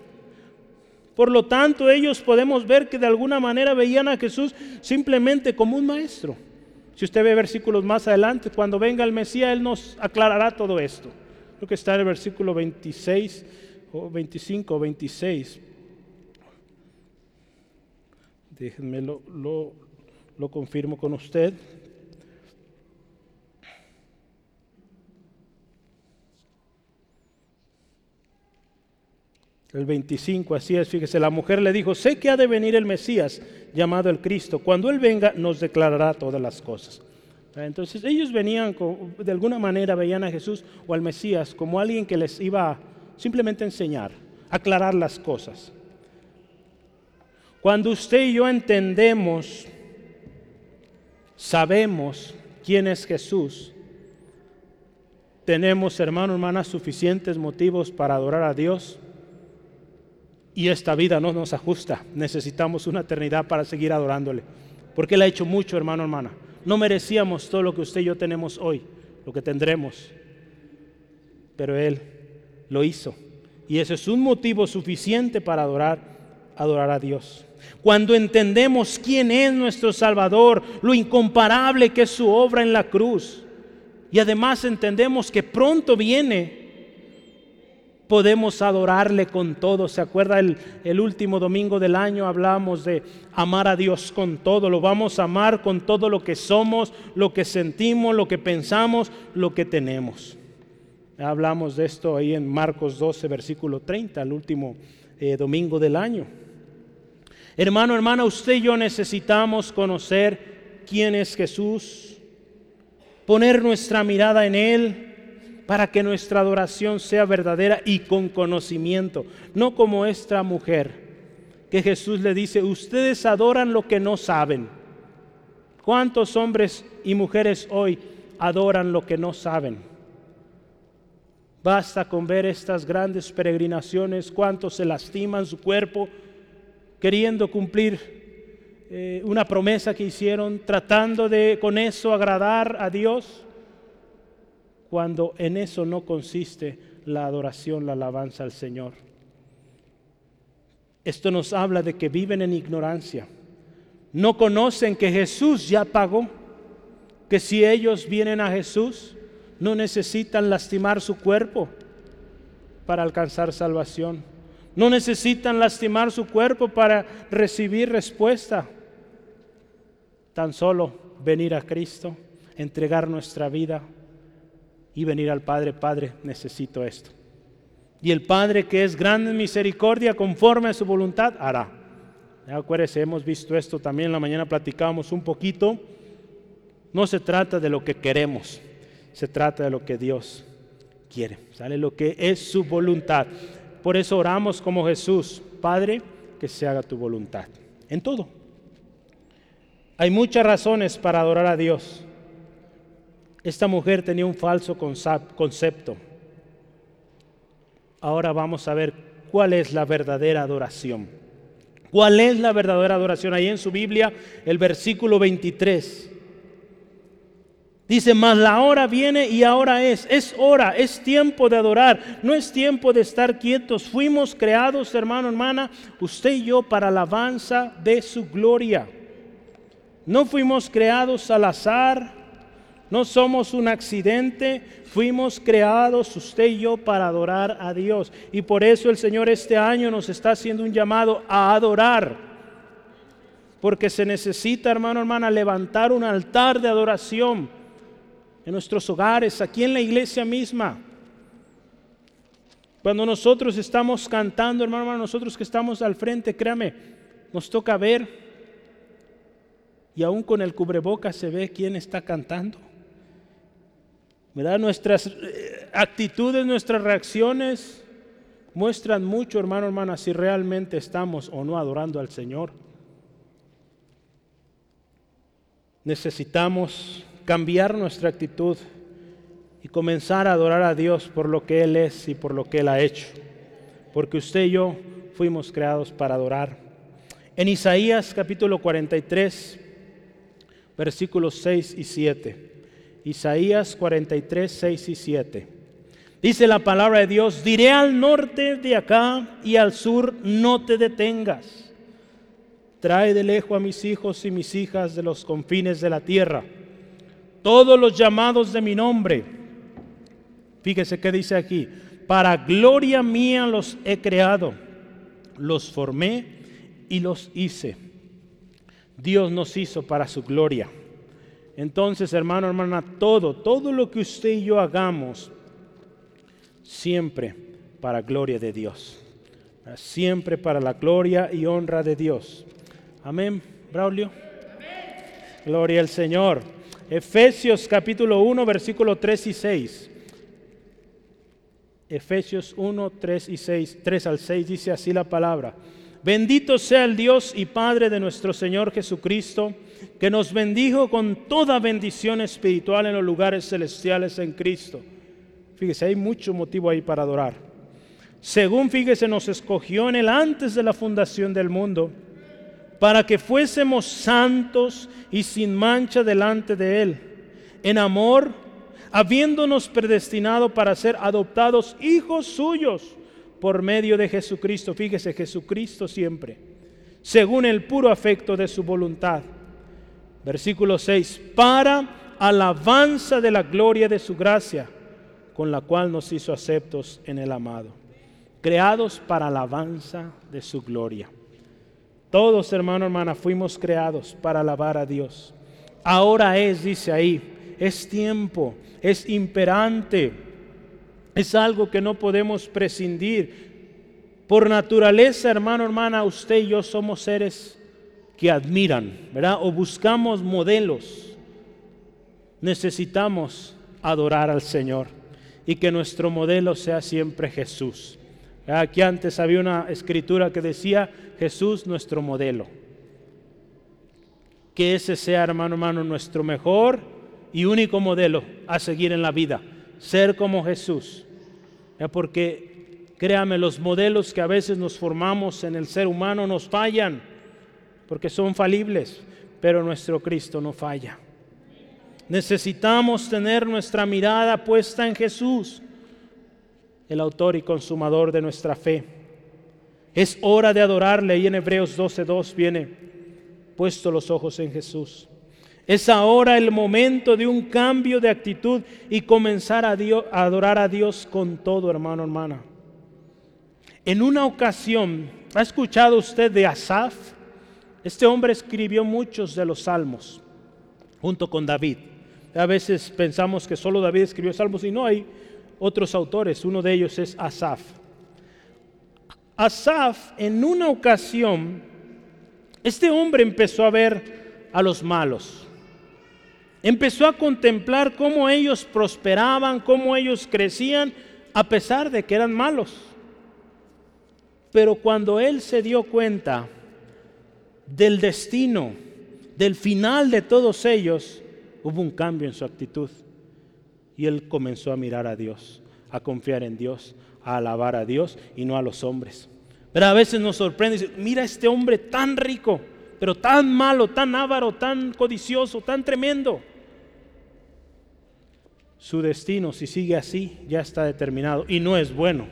Por lo tanto, ellos podemos ver que de alguna manera veían a Jesús simplemente como un maestro. Si usted ve versículos más adelante, cuando venga el Mesías, Él nos aclarará todo esto. Creo que está en el versículo 26 o 25 o 26. Déjenme lo, lo confirmo con usted. El 25, así es, fíjese, la mujer le dijo, sé que ha de venir el Mesías llamado el Cristo. Cuando Él venga nos declarará todas las cosas. Entonces ellos venían, de alguna manera veían a Jesús o al Mesías como alguien que les iba a simplemente enseñar, aclarar las cosas. Cuando usted y yo entendemos, sabemos quién es Jesús, tenemos, hermano, hermanas, suficientes motivos para adorar a Dios y esta vida no nos ajusta. Necesitamos una eternidad para seguir adorándole. Porque Él ha hecho mucho, hermano, hermana. No merecíamos todo lo que usted y yo tenemos hoy, lo que tendremos. Pero Él lo hizo. Y eso es un motivo suficiente para adorar, adorar a Dios. Cuando entendemos quién es nuestro Salvador, lo incomparable que es su obra en la cruz, y además entendemos que pronto viene podemos adorarle con todo. ¿Se acuerda el, el, último domingo del año? Hablamos de amar a Dios con todo. Lo vamos a amar con todo lo que somos, lo que sentimos, lo que pensamos, lo que tenemos. Hablamos de esto ahí en Marcos 12, versículo 30, el último eh, domingo del año. Hermano, hermana, usted y yo necesitamos conocer quién es Jesús, poner nuestra mirada en Él para que nuestra adoración sea verdadera y con conocimiento, no como esta mujer que Jesús le dice, ustedes adoran lo que no saben. ¿Cuántos hombres y mujeres hoy adoran lo que no saben? Basta con ver estas grandes peregrinaciones, cuántos se lastiman su cuerpo queriendo cumplir eh, una promesa que hicieron, tratando de con eso agradar a Dios, cuando en eso no consiste la adoración, la alabanza al Señor. Esto nos habla de que viven en ignorancia. No conocen que Jesús ya pagó, que si ellos vienen a Jesús, no necesitan lastimar su cuerpo para alcanzar salvación. No necesitan lastimar su cuerpo para recibir respuesta. Tan solo venir a Cristo, entregar nuestra vida y venir al Padre. Padre, necesito esto. Y el Padre que es grande en misericordia, conforme a su voluntad, hará. Acuérdense, hemos visto esto también en la mañana, platicábamos un poquito. No se trata de lo que queremos, se trata de lo que Dios quiere. Sale lo que es su voluntad. Por eso oramos como Jesús, Padre, que se haga tu voluntad. En todo. Hay muchas razones para adorar a Dios. Esta mujer tenía un falso concepto. Ahora vamos a ver cuál es la verdadera adoración. ¿Cuál es la verdadera adoración? Ahí en su Biblia, el versículo 23. Dice, mas la hora viene y ahora es. Es hora, es tiempo de adorar. No es tiempo de estar quietos. Fuimos creados, hermano, hermana, usted y yo, para alabanza de su gloria. No fuimos creados al azar. No somos un accidente. Fuimos creados, usted y yo, para adorar a Dios. Y por eso el Señor este año nos está haciendo un llamado a adorar. Porque se necesita, hermano, hermana, levantar un altar de adoración en nuestros hogares, aquí en la iglesia misma. Cuando nosotros estamos cantando, hermano, hermano, nosotros que estamos al frente, créame, nos toca ver y aún con el cubreboca se ve quién está cantando. ¿Verdad? Nuestras eh, actitudes, nuestras reacciones muestran mucho, hermano, hermana, si realmente estamos o no adorando al Señor. Necesitamos cambiar nuestra actitud y comenzar a adorar a Dios por lo que Él es y por lo que Él ha hecho. Porque usted y yo fuimos creados para adorar. En Isaías capítulo 43, versículos 6 y 7. Isaías 43, 6 y 7. Dice la palabra de Dios, diré al norte de acá y al sur, no te detengas. Trae de lejos a mis hijos y mis hijas de los confines de la tierra todos los llamados de mi nombre. Fíjese qué dice aquí, para gloria mía los he creado, los formé y los hice. Dios nos hizo para su gloria. Entonces, hermano, hermana, todo, todo lo que usted y yo hagamos, siempre para gloria de Dios. Siempre para la gloria y honra de Dios. Amén, Braulio. Gloria al Señor. Efesios capítulo 1, versículo 3 y 6. Efesios 1, 3 y 6, 3 al 6 dice así la palabra. Bendito sea el Dios y Padre de nuestro Señor Jesucristo, que nos bendijo con toda bendición espiritual en los lugares celestiales en Cristo. Fíjese, hay mucho motivo ahí para adorar. Según, fíjese, nos escogió en él antes de la fundación del mundo para que fuésemos santos y sin mancha delante de Él, en amor, habiéndonos predestinado para ser adoptados hijos suyos por medio de Jesucristo. Fíjese, Jesucristo siempre, según el puro afecto de su voluntad. Versículo 6, para alabanza de la gloria de su gracia, con la cual nos hizo aceptos en el amado, creados para alabanza de su gloria. Todos, hermano, hermana, fuimos creados para alabar a Dios. Ahora es, dice ahí, es tiempo, es imperante Es algo que no podemos prescindir. Por naturaleza, hermano, hermana, usted y yo somos seres que admiran, ¿verdad? O buscamos modelos. Necesitamos adorar al Señor y que nuestro modelo sea siempre Jesús. Aquí antes había una escritura que decía Jesús nuestro modelo. Que ese sea, hermano, hermano, nuestro mejor y único modelo a seguir en la vida. Ser como Jesús. Porque créame, los modelos que a veces nos formamos en el ser humano nos fallan. Porque son falibles. Pero nuestro Cristo no falla. Necesitamos tener nuestra mirada puesta en Jesús, el autor y consumador de nuestra fe. Es hora de adorarle y en Hebreos 12.2 viene puesto los ojos en Jesús. Es ahora el momento de un cambio de actitud y comenzar a, a adorar a Dios con todo, hermano, hermana. En una ocasión, ¿ha escuchado usted de Asaf? Este hombre escribió muchos de los salmos junto con David. A veces pensamos que solo David escribió salmos y no hay otros autores. Uno de ellos es Asaf. Asaf en una ocasión, este hombre empezó a ver a los malos. Empezó a contemplar cómo ellos prosperaban, cómo ellos crecían, a pesar de que eran malos. Pero cuando él se dio cuenta del destino, del final de todos ellos, hubo un cambio en su actitud. Y él comenzó a mirar a Dios, a confiar en Dios, a alabar a Dios y no a los hombres. Pero a veces nos sorprende, mira este hombre tan rico, pero tan malo, tan avaro, tan codicioso, tan tremendo. Su destino, si sigue así, ya está determinado y no es bueno.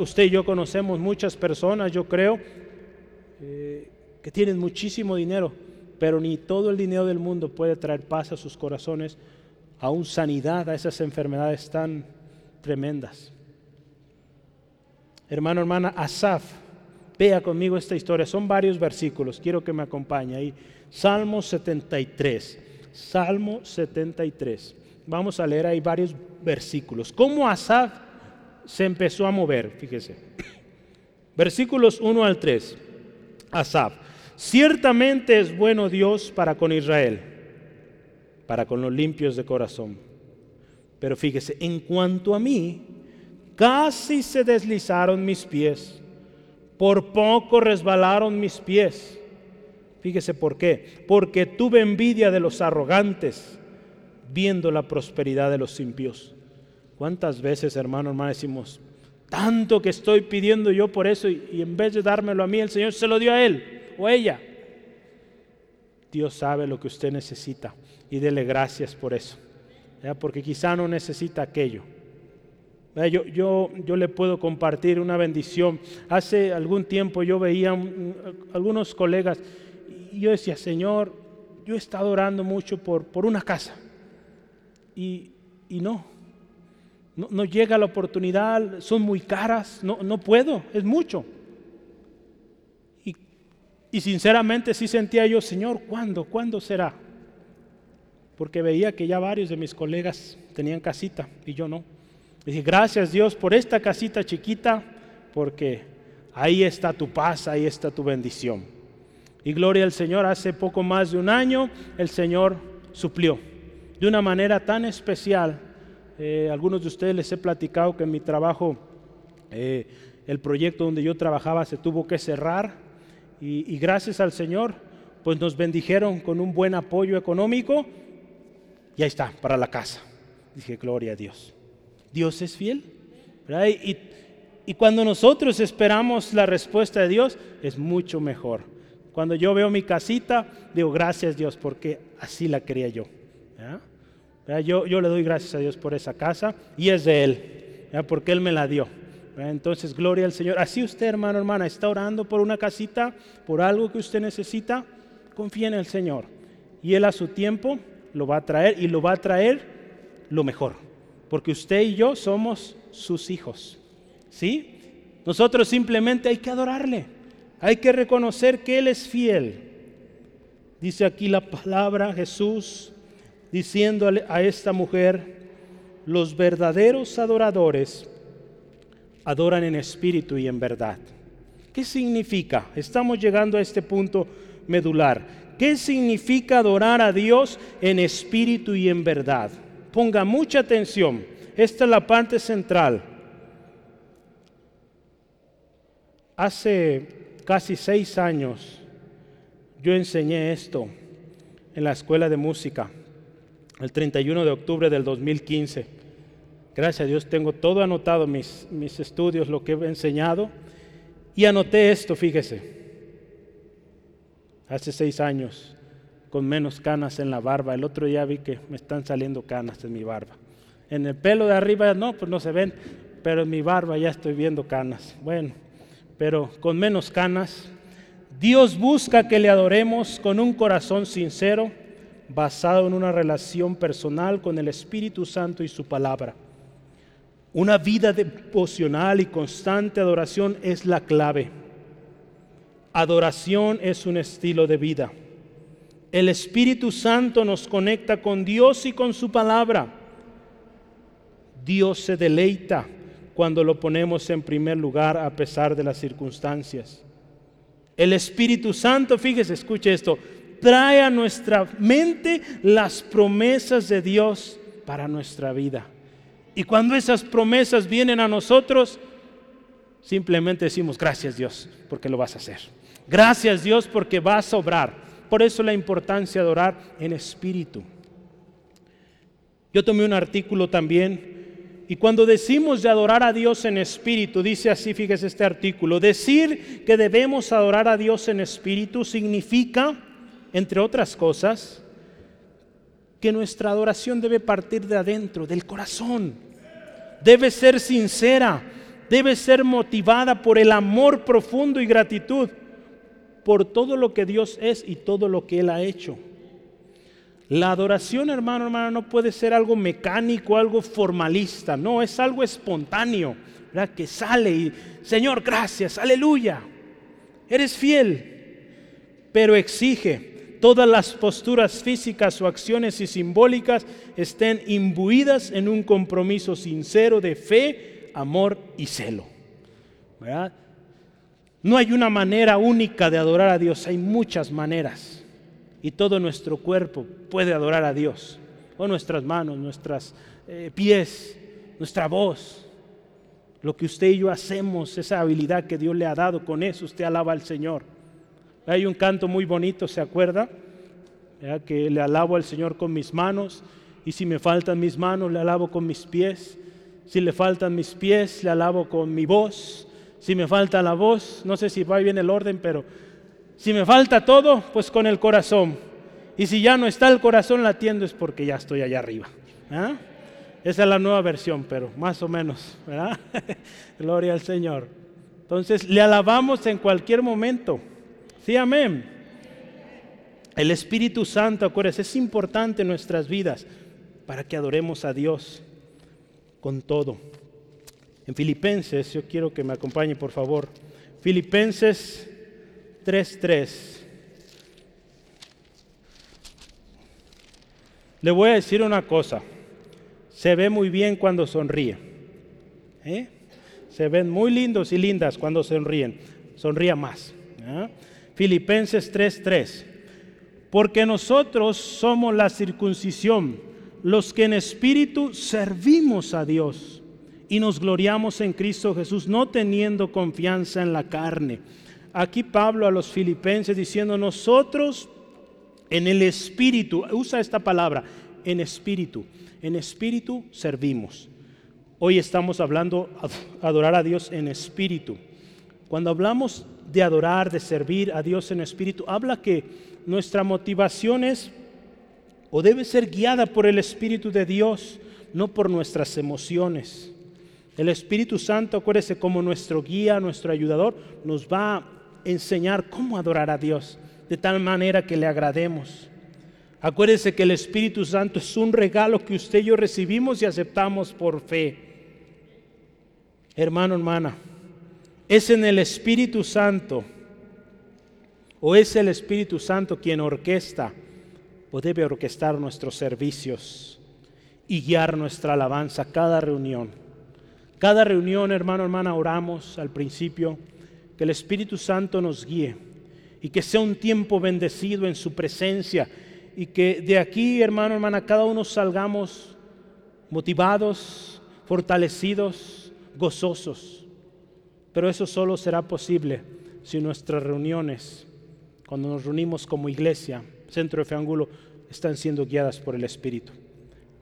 Usted y yo conocemos muchas personas, yo creo, que tienen muchísimo dinero, pero ni todo el dinero del mundo puede traer paz a sus corazones, aún sanidad a esas enfermedades tan tremendas. Hermano, hermana, Asaf, vea conmigo esta historia, son varios versículos, quiero que me acompañe ahí. Salmo 73, Salmo 73. Vamos a leer ahí varios versículos. ¿Cómo Asaf se empezó a mover? Fíjese. Versículos 1 al 3. Asaf. Ciertamente es bueno Dios para con Israel, para con los limpios de corazón. Pero fíjese, en cuanto a mí, casi se deslizaron mis pies, por poco resbalaron mis pies. Fíjese por qué. Porque tuve envidia de los arrogantes, viendo la prosperidad de los impios. ¿Cuántas veces, hermano, hermano, decimos, tanto que estoy pidiendo yo por eso y en vez de dármelo a mí, el Señor se lo dio a Él? O ella. Dios sabe lo que usted necesita y dele gracias por eso, porque quizá no necesita aquello. Yo, yo, yo, le puedo compartir una bendición. Hace algún tiempo yo veía algunos colegas y yo decía, Señor, yo he estado orando mucho por, por una casa y, y no, no, no, llega la oportunidad, son muy caras, no, no puedo, es mucho. Y sinceramente sí sentía yo, Señor, ¿cuándo? ¿Cuándo será? Porque veía que ya varios de mis colegas tenían casita y yo no. dije, gracias Dios por esta casita chiquita, porque ahí está tu paz, ahí está tu bendición. Y gloria al Señor, hace poco más de un año el Señor suplió de una manera tan especial. Eh, algunos de ustedes les he platicado que en mi trabajo, eh, el proyecto donde yo trabajaba se tuvo que cerrar y, gracias al Señor, pues nos bendijeron con un buen apoyo económico y ahí está, para la casa. Dije, gloria a Dios. Dios es fiel. Y, cuando nosotros esperamos la respuesta de Dios, es mucho mejor. Cuando yo veo mi casita, digo, gracias Dios, porque así la quería yo. Yo, yo le doy gracias a Dios por esa casa y es de Él, porque Él me la dio. Entonces, gloria al Señor. Así usted, hermano, hermana, está orando por una casita, por algo que usted necesita, confía en el Señor. Y Él a su tiempo lo va a traer y lo va a traer lo mejor. Porque usted y yo somos sus hijos. ¿Sí? Nosotros simplemente hay que adorarle. Hay que reconocer que Él es fiel. Dice aquí la palabra Jesús diciéndole a esta mujer, los verdaderos adoradores adoran en espíritu y en verdad. ¿Qué significa? Estamos llegando a este punto medular. ¿Qué significa adorar a Dios en espíritu y en verdad? Ponga mucha atención. Esta es la parte central. Hace casi seis años yo enseñé esto en la escuela de música, el 31 de octubre del 2015. Gracias a Dios tengo todo anotado, mis, mis estudios, lo que he enseñado. Y anoté esto, fíjese, hace seis años, con menos canas en la barba. El otro día vi que me están saliendo canas en mi barba. En el pelo de arriba no, pues no se ven, pero en mi barba ya estoy viendo canas. Bueno, pero con menos canas. Dios busca que le adoremos con un corazón sincero, basado en una relación personal con el Espíritu Santo y su palabra. Una vida devocional y constante adoración es la clave. Adoración es un estilo de vida. El Espíritu Santo nos conecta con Dios y con su palabra. Dios se deleita cuando lo ponemos en primer lugar a pesar de las circunstancias. El Espíritu Santo, fíjese, escuche esto, trae a nuestra mente las promesas de Dios para nuestra vida. Y cuando esas promesas vienen a nosotros, simplemente decimos, gracias Dios, porque lo vas a hacer. Gracias Dios, porque vas a obrar. Por eso la importancia de orar en espíritu. Yo tomé un artículo también y cuando decimos de adorar a Dios en espíritu, dice así, fíjese este artículo, decir que debemos adorar a Dios en espíritu significa, entre otras cosas, que nuestra adoración debe partir de adentro, del corazón. Debe ser sincera, debe ser motivada por el amor profundo y gratitud por todo lo que Dios es y todo lo que Él ha hecho. La adoración, hermano, hermano, no puede ser algo mecánico, algo formalista, no, es algo espontáneo, que sale y, Señor, gracias, aleluya, eres fiel, pero exige todas las posturas físicas o acciones y simbólicas estén imbuidas en un compromiso sincero de fe, amor y celo. ¿verdad? No hay una manera única de adorar a Dios, hay muchas maneras y todo nuestro cuerpo puede adorar a Dios. O nuestras manos, nuestros eh, pies, nuestra voz. Lo que usted y yo hacemos, esa habilidad que Dios le ha dado, con eso usted alaba al Señor. Hay un canto muy bonito, ¿se acuerda? Que le alabo al Señor con mis manos y si me faltan mis manos, le alabo con mis pies. Si le faltan mis pies, le alabo con mi voz. Si me falta la voz, no sé si va bien el orden, pero si me falta todo, pues con el corazón. Y si ya no está el corazón latiendo es porque ya estoy allá arriba. ¿ah? Esa es la nueva versión, pero más o menos. Gloria al Señor. Entonces le alabamos en cualquier momento. Sí, amén. El Espíritu Santo, acuérdense, es importante en nuestras vidas para que adoremos a Dios con todo. En Filipenses, yo quiero que me acompañe por favor. Filipenses 3.3. Le voy a decir una cosa. Se ve muy bien cuando sonríe. ¿eh? Se ven muy lindos y lindas cuando sonríen. Sonría más. Filipenses 3.3. Porque nosotros somos la circuncisión, los que en espíritu servimos a Dios y nos gloriamos en Cristo Jesús, no teniendo confianza en la carne aquí Pablo a los filipenses diciendo, nosotros en el espíritu, usa esta palabra, en espíritu, en espíritu servimos. Hoy estamos hablando adorar a Dios en espíritu. Cuando hablamos de adorar, de servir a Dios en espíritu, habla que nuestra motivación es o debe ser guiada por el Espíritu de Dios, no por nuestras emociones. El Espíritu Santo, acuérdese, como nuestro guía, nuestro ayudador, nos va enseñar cómo adorar a Dios de tal manera que le agrademos. Acuérdese que el Espíritu Santo es un regalo que usted y yo recibimos y aceptamos por fe. Hermano, hermana, es en el Espíritu Santo o es el Espíritu Santo quien orquesta o debe orquestar nuestros servicios. y guiar nuestra alabanza cada reunión. Cada reunión, hermano, hermana, oramos al principio que el Espíritu Santo nos guíe y que sea un tiempo bendecido en su presencia y que de aquí, hermano, hermana, cada uno salgamos motivados, fortalecidos, gozosos. Pero eso solo será posible si nuestras reuniones, cuando nos reunimos como iglesia, centro de fe están siendo guiadas por el Espíritu.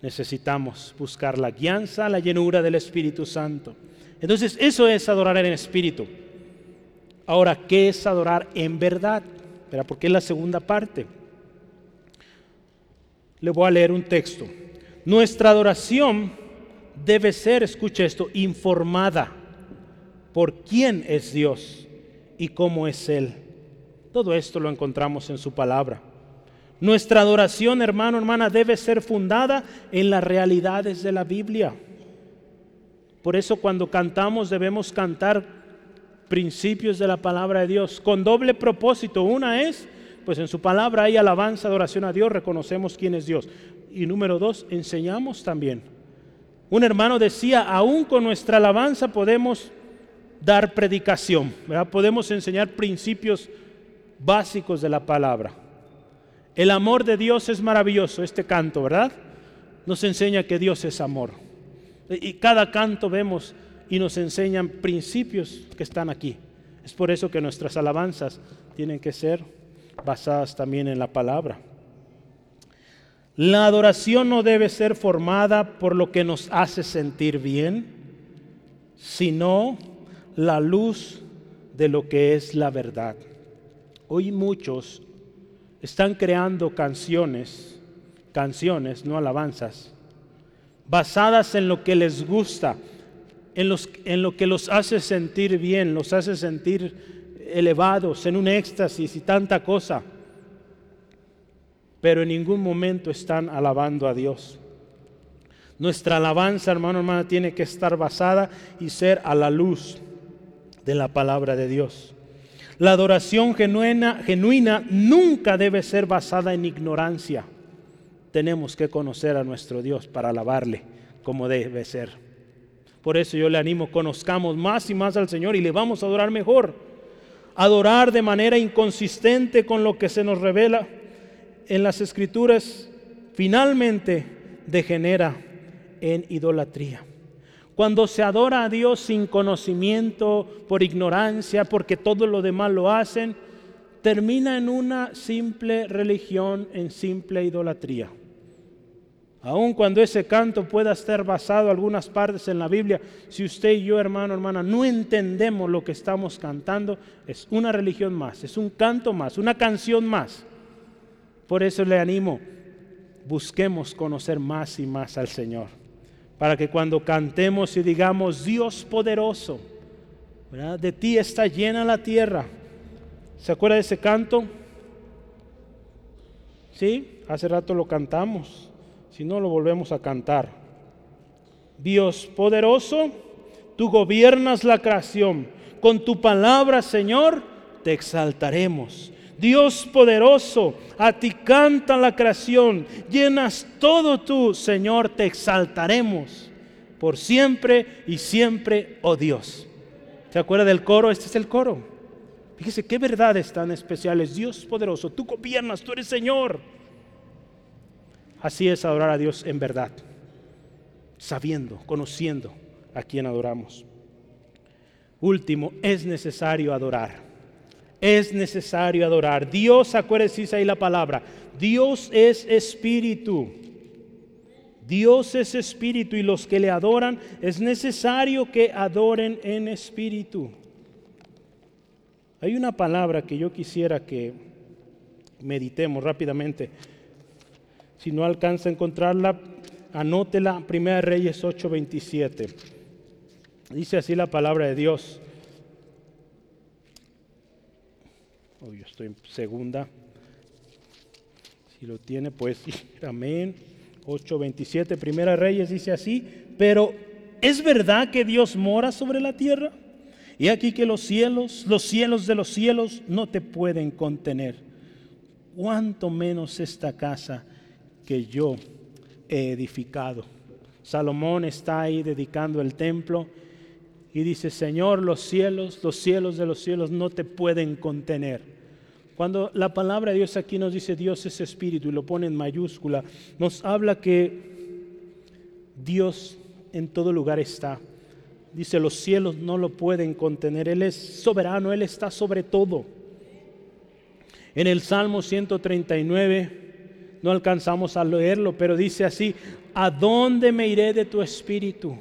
Necesitamos buscar la guianza, la llenura del Espíritu Santo. Entonces, eso es adorar en espíritu. Ahora, ¿qué es adorar en verdad? Porque es la segunda parte. Le voy a leer un texto. Nuestra adoración debe ser, escuche esto, informada por quién es Dios y cómo es Él. Todo esto lo encontramos en su palabra. Nuestra adoración, hermano, hermana, debe ser fundada en las realidades de la Biblia. Por eso cuando cantamos debemos cantar principios de la palabra de Dios con doble propósito. Una es, pues en su palabra hay alabanza, adoración a Dios, reconocemos quién es Dios. Y número dos, enseñamos también. Un hermano decía, aún con nuestra alabanza podemos dar predicación, podemos enseñar principios básicos de la palabra. El amor de Dios es maravilloso, este canto, ¿verdad? Nos enseña que Dios es amor. Y cada canto vemos y nos enseñan principios que están aquí. Es por eso que nuestras alabanzas tienen que ser basadas también en la palabra. La adoración no debe ser formada por lo que nos hace sentir bien, sino la luz de lo que es la verdad. Hoy muchos están creando canciones, canciones, no alabanzas, basadas en lo que les gusta, en, los, en lo que los hace sentir bien, los hace sentir elevados, en un éxtasis y tanta cosa. Pero en ningún momento están alabando a Dios. Nuestra alabanza, hermano, hermana, tiene que estar basada y ser a la luz de la palabra de Dios. La adoración genuina, genuina nunca debe ser basada en ignorancia. Tenemos que conocer a nuestro Dios para alabarle como debe ser. Por eso yo le animo, conozcamos más y más al Señor y le vamos a adorar mejor. Adorar de manera inconsistente con lo que se nos revela en las escrituras finalmente degenera en idolatría. Cuando se adora a Dios sin conocimiento, por ignorancia, porque todo lo demás lo hacen, termina en una simple religión, en simple idolatría. Aun cuando ese canto pueda estar basado en algunas partes en la Biblia, si usted y yo, hermano, hermana, no entendemos lo que estamos cantando, es una religión más, es un canto más, una canción más. Por eso le animo, busquemos conocer más y más al Señor para que cuando cantemos y digamos, Dios poderoso, de ti está llena la tierra. ¿Se acuerda de ese canto? Sí, hace rato lo cantamos, si no lo volvemos a cantar. Dios poderoso, tú gobiernas la creación. Con tu palabra, Señor, te exaltaremos. Dios poderoso, a ti canta la creación, llenas todo tú, Señor, te exaltaremos por siempre y siempre, oh Dios. ¿Se acuerda del coro? Este es el coro. Fíjese qué verdades tan especiales. Dios poderoso, tú gobiernas, tú eres Señor. Así es adorar a Dios en verdad, sabiendo, conociendo a quien adoramos. Último, es necesario adorar es necesario adorar. Dios, acuérdese ahí la palabra, Dios es espíritu. Dios es espíritu y los que le adoran es necesario que adoren en espíritu. Hay una palabra que yo quisiera que meditemos rápidamente. Si no alcanza a encontrarla, anótela, Primera Reyes 8:27. Dice así la palabra de Dios. Oh, yo estoy en segunda. Si lo tiene, pues amén. 8.27, Primera Reyes dice así, pero ¿es verdad que Dios mora sobre la tierra? Y aquí que los cielos, los cielos de los cielos no te pueden contener. Cuánto menos esta casa que yo he edificado. Salomón está ahí dedicando el templo y dice, Señor, los cielos, los cielos de los cielos no te pueden contener. Cuando la palabra de Dios aquí nos dice Dios es espíritu y lo pone en mayúscula, nos habla que Dios en todo lugar está. Dice, los cielos no lo pueden contener. Él es soberano, Él está sobre todo. En el Salmo 139, no alcanzamos a leerlo, pero dice así, ¿a dónde me iré de tu espíritu?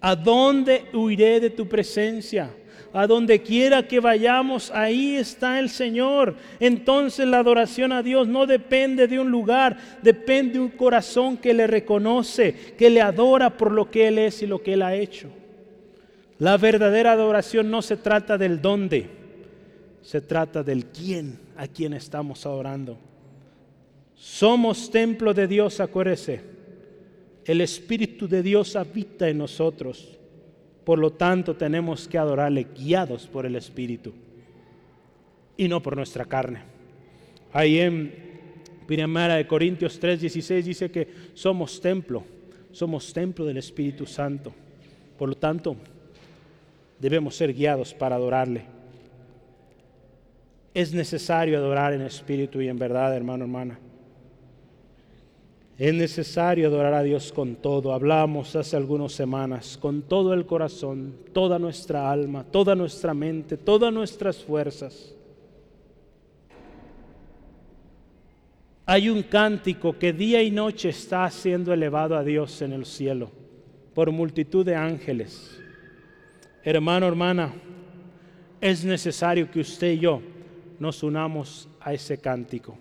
¿A dónde huiré de tu presencia? A donde quiera que vayamos, ahí está el Señor. Entonces la adoración a Dios no depende de un lugar, depende de un corazón que le reconoce, que le adora por lo que Él es y lo que Él ha hecho. La verdadera adoración no se trata del dónde, se trata del quién, a quien estamos adorando. Somos templo de Dios, acuérdese. El Espíritu de Dios habita en nosotros. Por lo tanto, tenemos que adorarle guiados por el Espíritu y no por nuestra carne. Ahí en Primera de Corintios 3:16 dice que somos templo, somos templo del Espíritu Santo. Por lo tanto, debemos ser guiados para adorarle. Es necesario adorar en espíritu y en verdad, hermano, hermana. Es necesario adorar a Dios con todo. Hablamos hace algunas semanas, con todo el corazón, toda nuestra alma, toda nuestra mente, todas nuestras fuerzas. Hay un cántico que día y noche está siendo elevado a Dios en el cielo por multitud de ángeles. Hermano, hermana, es necesario que usted y yo nos unamos a ese cántico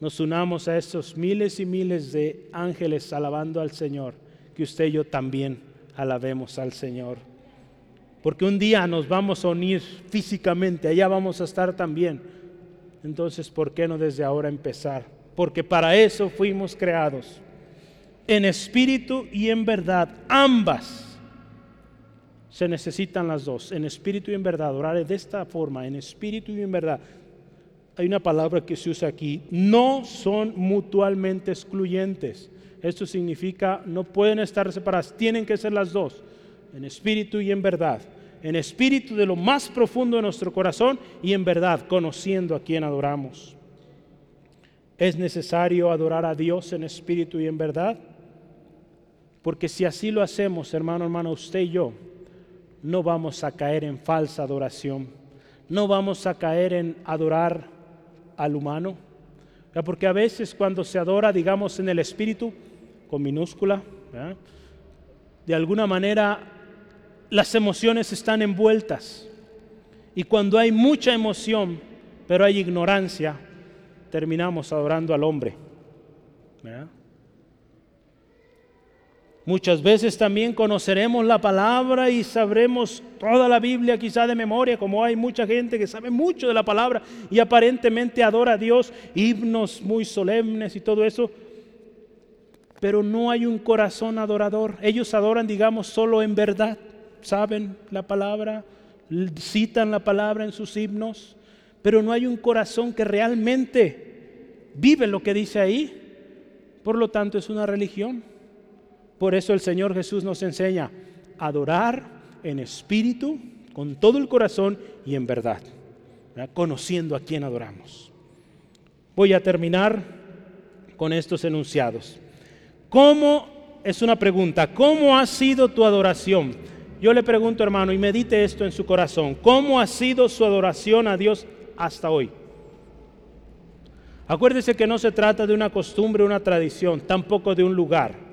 nos unamos a esos miles y miles de ángeles alabando al Señor, que usted y yo también alabemos al Señor. Porque un día nos vamos a unir físicamente, allá vamos a estar también. Entonces, ¿por qué no desde ahora empezar? Porque para eso fuimos creados, en espíritu y en verdad, ambas. Se necesitan las dos, en espíritu y en verdad, orar de esta forma, en espíritu y en verdad hay una palabra que se usa aquí, no son mutuamente excluyentes. Esto significa no pueden estar separadas, tienen que ser las dos, en espíritu y en verdad. En espíritu de lo más profundo de nuestro corazón y en verdad, conociendo a quien adoramos. Es necesario adorar a Dios en espíritu y en verdad, porque si así lo hacemos, hermano, hermano, usted y yo, no vamos a caer en falsa adoración, no vamos a caer en adorar al humano. Porque a veces cuando se adora, digamos, en el espíritu, con minúscula, de alguna manera las emociones están envueltas. Y cuando hay mucha emoción, pero hay ignorancia, terminamos adorando al hombre. Muchas veces también conoceremos la palabra y sabremos toda la Biblia quizá de memoria, como hay mucha gente que sabe mucho de la palabra y aparentemente adora a Dios, himnos muy solemnes y todo eso, pero no hay un corazón adorador. Ellos adoran, digamos, solo en verdad, saben la palabra, citan la palabra en sus himnos, pero no hay un corazón que realmente vive lo que dice ahí. Por lo tanto, es una religión. Por eso el Señor Jesús nos enseña a adorar en espíritu, con todo el corazón y en verdad, conociendo a quien adoramos. Voy a terminar con estos enunciados. ¿Cómo, es una pregunta, cómo ha sido tu adoración? Yo le pregunto, hermano, y medite esto en su corazón, ¿cómo ha sido su adoración a Dios hasta hoy? Acuérdese que no se trata de una costumbre, una tradición, tampoco de un lugar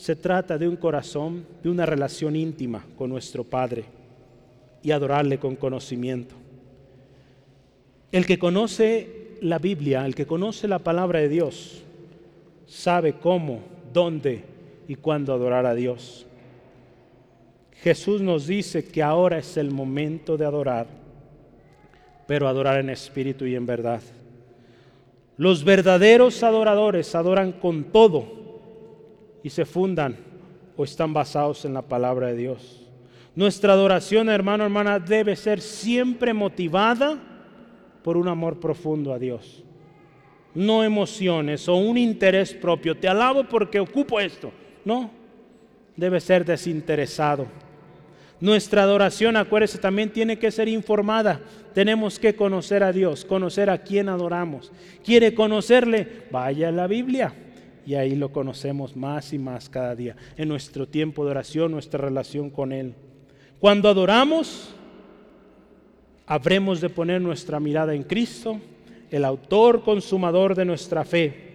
se trata de un corazón, de una relación íntima con nuestro Padre y adorarle con conocimiento. El que conoce la Biblia, el que conoce la palabra de Dios, sabe cómo, dónde y cuándo adorar a Dios. Jesús nos dice que ahora es el momento de adorar, pero adorar en espíritu y en verdad. Los verdaderos adoradores adoran con todo y se fundan o están basados en la palabra de Dios. Nuestra adoración, hermano, hermana, debe ser siempre motivada por un amor profundo a Dios. no emociones o un interés propio. Te alabo porque ocupo esto. No, debe ser desinteresado. Nuestra adoración, acuérdese, también tiene que ser informada. Tenemos que conocer a Dios, conocer a quién adoramos. ¿Quiere conocerle? Vaya a la Biblia. Y ahí lo conocemos más y más cada día. En nuestro tiempo de oración, nuestra relación con Él. Cuando adoramos, habremos de poner nuestra mirada en Cristo, el autor consumador de nuestra fe.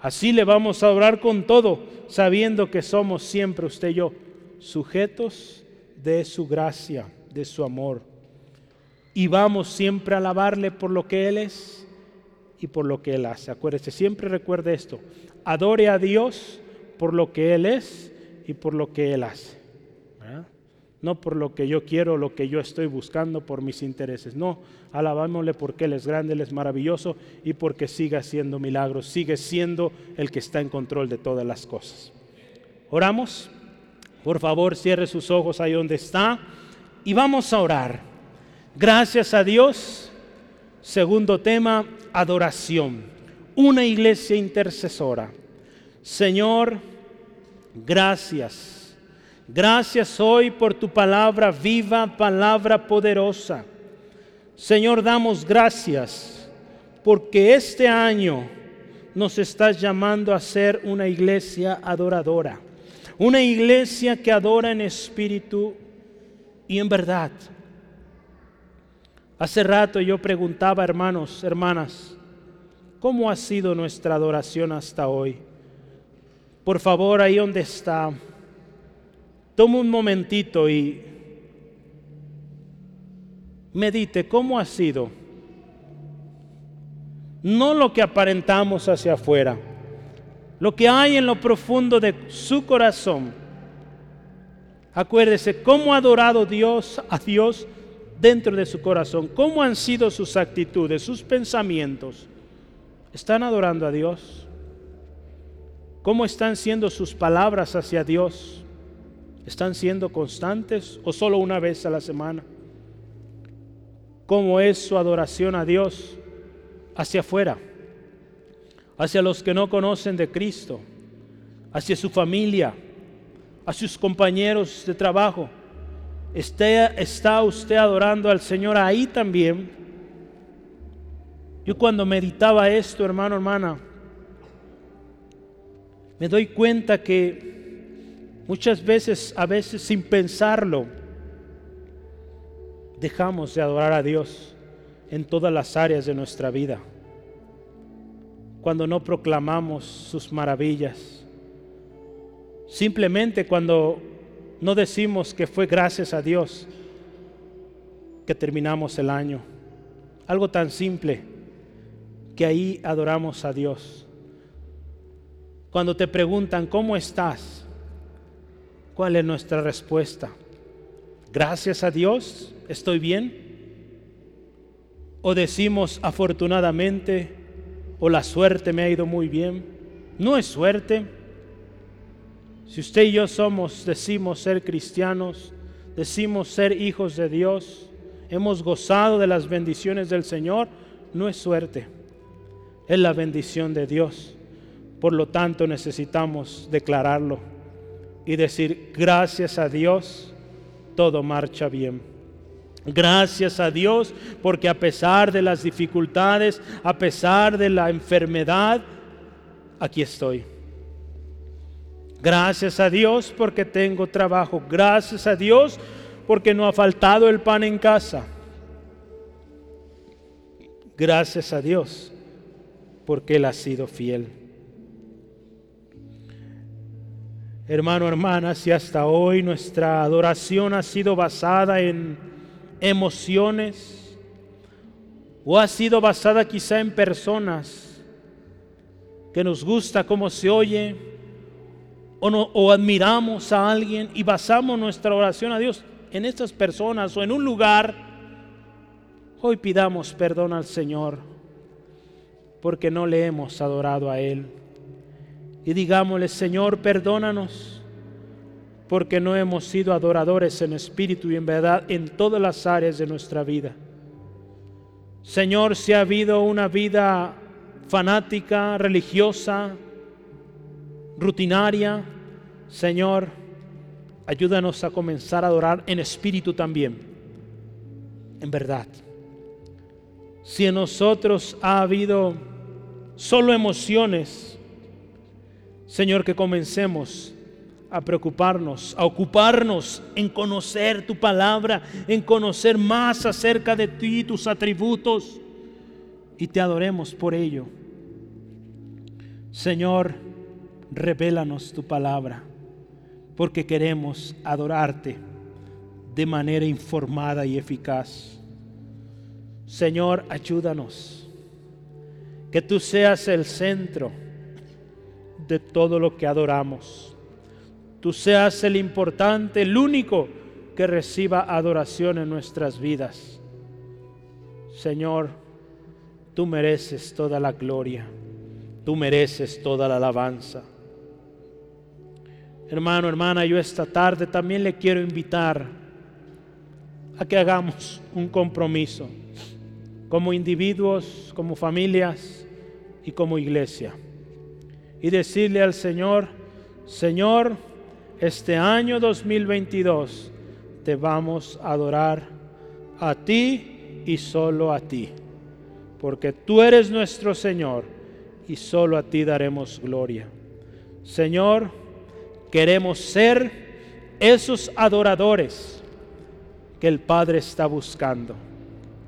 Así le vamos a adorar con todo, sabiendo que somos siempre usted y yo sujetos de su gracia, de su amor. Y vamos siempre a alabarle por lo que Él es y por lo que Él hace. Acuérdese, siempre recuerde esto. Adore a Dios por lo que Él es y por lo que Él hace. No por lo que yo quiero, lo que yo estoy buscando, por mis intereses. No, alabámosle porque Él es grande, Él es maravilloso y porque sigue haciendo milagros, sigue siendo el que está en control de todas las cosas. Oramos. Por favor, cierre sus ojos ahí donde está y vamos a orar. Gracias a Dios. Segundo tema, adoración. Una iglesia intercesora. Señor, gracias. Gracias hoy por tu palabra viva, palabra poderosa. Señor, damos gracias porque este año nos estás llamando a ser una iglesia adoradora. Una iglesia que adora en espíritu y en verdad. Hace rato yo preguntaba, hermanos, hermanas, ¿cómo ha sido nuestra adoración hasta hoy? Por favor, ahí donde está, toma un momentito y medite cómo ha sido. No lo que aparentamos hacia afuera lo que hay en lo profundo de su corazón. Acuérdese cómo ha adorado Dios a Dios dentro de su corazón, cómo han sido sus actitudes, sus pensamientos. ¿Están adorando a Dios? ¿Cómo están siendo sus palabras hacia Dios? ¿Están siendo constantes o solo una vez a la semana? ¿Cómo es su adoración a Dios hacia afuera? hacia los que no conocen de Cristo, hacia su familia, a sus compañeros de trabajo. ¿Está usted adorando al Señor ahí también? Yo cuando meditaba esto, hermano, hermana, me doy cuenta que muchas veces, a veces sin pensarlo, dejamos de adorar a Dios en todas las áreas de nuestra vida cuando no proclamamos sus maravillas. Simplemente cuando no decimos que fue gracias a Dios que terminamos el año. Algo tan simple que ahí adoramos a Dios. Cuando te preguntan, ¿cómo estás? ¿Cuál es nuestra respuesta? Gracias a Dios, estoy bien. O decimos, afortunadamente, o la suerte me ha ido muy bien. No es suerte. Si usted y yo somos, decimos ser cristianos, decimos ser hijos de Dios, hemos gozado de las bendiciones del Señor, no es suerte, es la bendición de Dios. Por lo tanto necesitamos declararlo y decir, gracias a Dios, todo marcha bien. Gracias a Dios porque a pesar de las dificultades, a pesar de la enfermedad, aquí estoy. Gracias a Dios porque tengo trabajo. Gracias a Dios porque no ha faltado el pan en casa. Gracias a Dios porque Él ha sido fiel. Hermano, hermana, si hasta hoy nuestra adoración ha sido basada en emociones o ha sido basada quizá en personas que nos gusta cómo se oye o, no, o admiramos a alguien y basamos nuestra oración a Dios en estas personas o en un lugar, hoy pidamos perdón al Señor porque no le hemos adorado a Él. Y digámosle, Señor, perdónanos porque no hemos sido adoradores en espíritu y en verdad en todas las áreas de nuestra vida. Señor, si ha habido una vida fanática, religiosa, rutinaria. Señor, ayúdanos a comenzar a adorar en espíritu también, en verdad. Si en nosotros ha habido solo emociones, Señor, que comencemos a preocuparnos, a ocuparnos en conocer tu palabra, en conocer más acerca de ti, tus atributos, y te adoremos por ello. Señor, revélanos tu palabra, porque queremos adorarte de manera informada y eficaz. Señor, ayúdanos, que tú seas el centro de todo lo que adoramos tú seas el importante, el único que reciba adoración en nuestras vidas. Señor, tú mereces toda la gloria, tú mereces toda la alabanza. Hermano, hermana, yo esta tarde también le quiero invitar a que hagamos un compromiso como individuos, como familias y como iglesia. Y decirle al Señor, Señor, este año 2022 te vamos a adorar a ti y solo a ti, porque tú eres nuestro Señor y solo a ti daremos gloria. Señor, queremos ser esos adoradores que el Padre está buscando,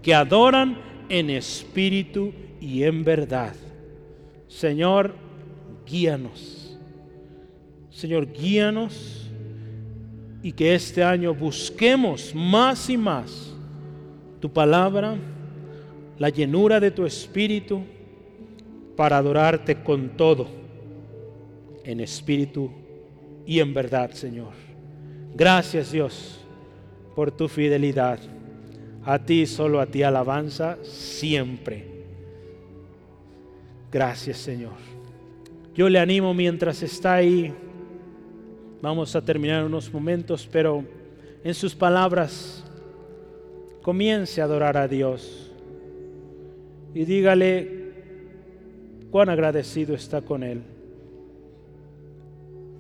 que adoran en espíritu y en verdad. Señor, guíanos Señor, guíanos y que este año busquemos más y más tu palabra, la llenura de tu espíritu, para adorarte con todo, en espíritu y en verdad, Señor. Gracias Dios por tu fidelidad. A ti, solo a ti alabanza siempre. Gracias Señor. Yo le animo mientras está ahí Vamos a terminar unos momentos, pero en sus palabras comience a adorar a Dios y dígale cuán agradecido está con Él.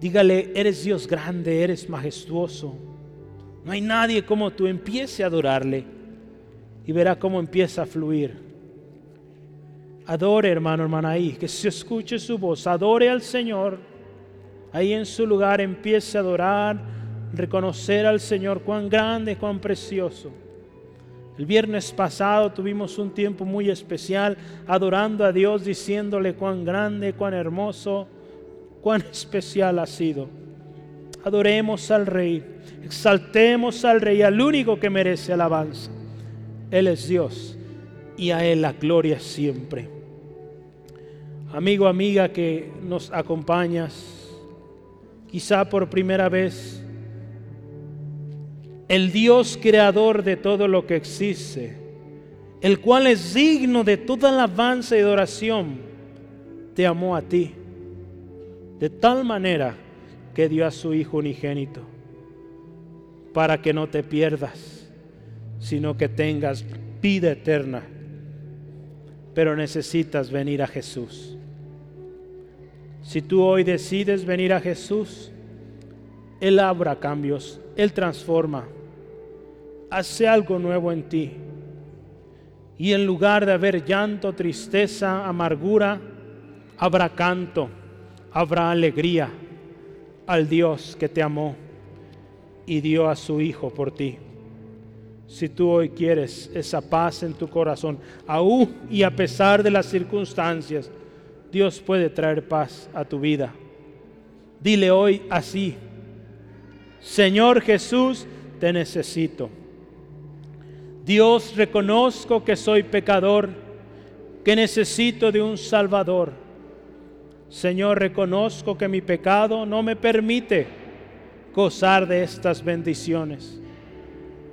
Dígale, eres Dios grande, eres majestuoso. No hay nadie como tú. Empiece a adorarle y verá cómo empieza a fluir. Adore, hermano, hermana, ahí, que se escuche su voz. Adore al Señor ahí en su lugar empiece a adorar, reconocer al Señor cuán grande, cuán precioso. El viernes pasado tuvimos un tiempo muy especial adorando a Dios, diciéndole cuán grande, cuán hermoso, cuán especial ha sido. Adoremos al Rey, exaltemos al Rey, al único que merece alabanza. Él es Dios y a Él la gloria siempre. Amigo, amiga que nos acompañas, quizá por primera vez, el Dios creador de todo lo que existe, el cual es digno de toda alabanza y adoración, te amó a ti, de tal manera que dio a su Hijo unigénito, para que no te pierdas, sino que tengas vida eterna. Pero necesitas venir a Jesús. Si tú hoy decides venir a Jesús, Él abra cambios, Él transforma, hace algo nuevo en ti. Y en lugar de haber llanto, tristeza, amargura, habrá canto, habrá alegría al Dios que te amó y dio a su Hijo por ti. Si tú hoy quieres esa paz en tu corazón, aún y a pesar de las circunstancias, Dios puede traer paz a tu vida. Dile hoy así, Señor Jesús, te necesito. Dios, reconozco que soy pecador, que necesito de un Salvador. Señor, reconozco que mi pecado no me permite gozar de estas bendiciones.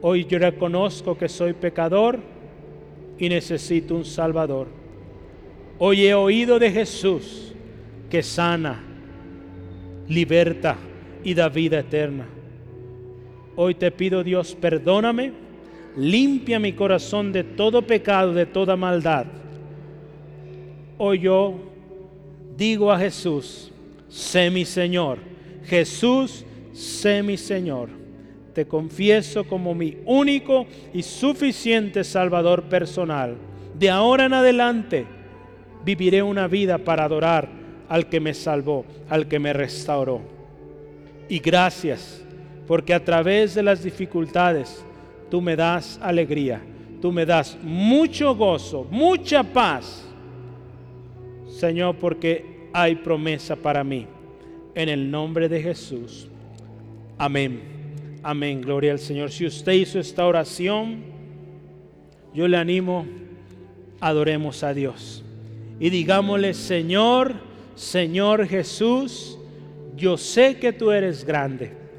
Hoy yo reconozco que soy pecador y necesito un Salvador. Hoy he oído de Jesús que sana, liberta y da vida eterna. Hoy te pido Dios, perdóname, limpia mi corazón de todo pecado, de toda maldad. Hoy yo digo a Jesús, sé mi Señor. Jesús, sé mi Señor. Te confieso como mi único y suficiente Salvador personal. De ahora en adelante viviré una vida para adorar al que me salvó, al que me restauró. Y gracias, porque a través de las dificultades tú me das alegría, tú me das mucho gozo, mucha paz. Señor, porque hay promesa para mí. En el nombre de Jesús. Amén. Amén. Gloria al Señor. Si usted hizo esta oración, yo le animo, adoremos a Dios. Y digámosle, Señor, Señor Jesús, yo sé que tú eres grande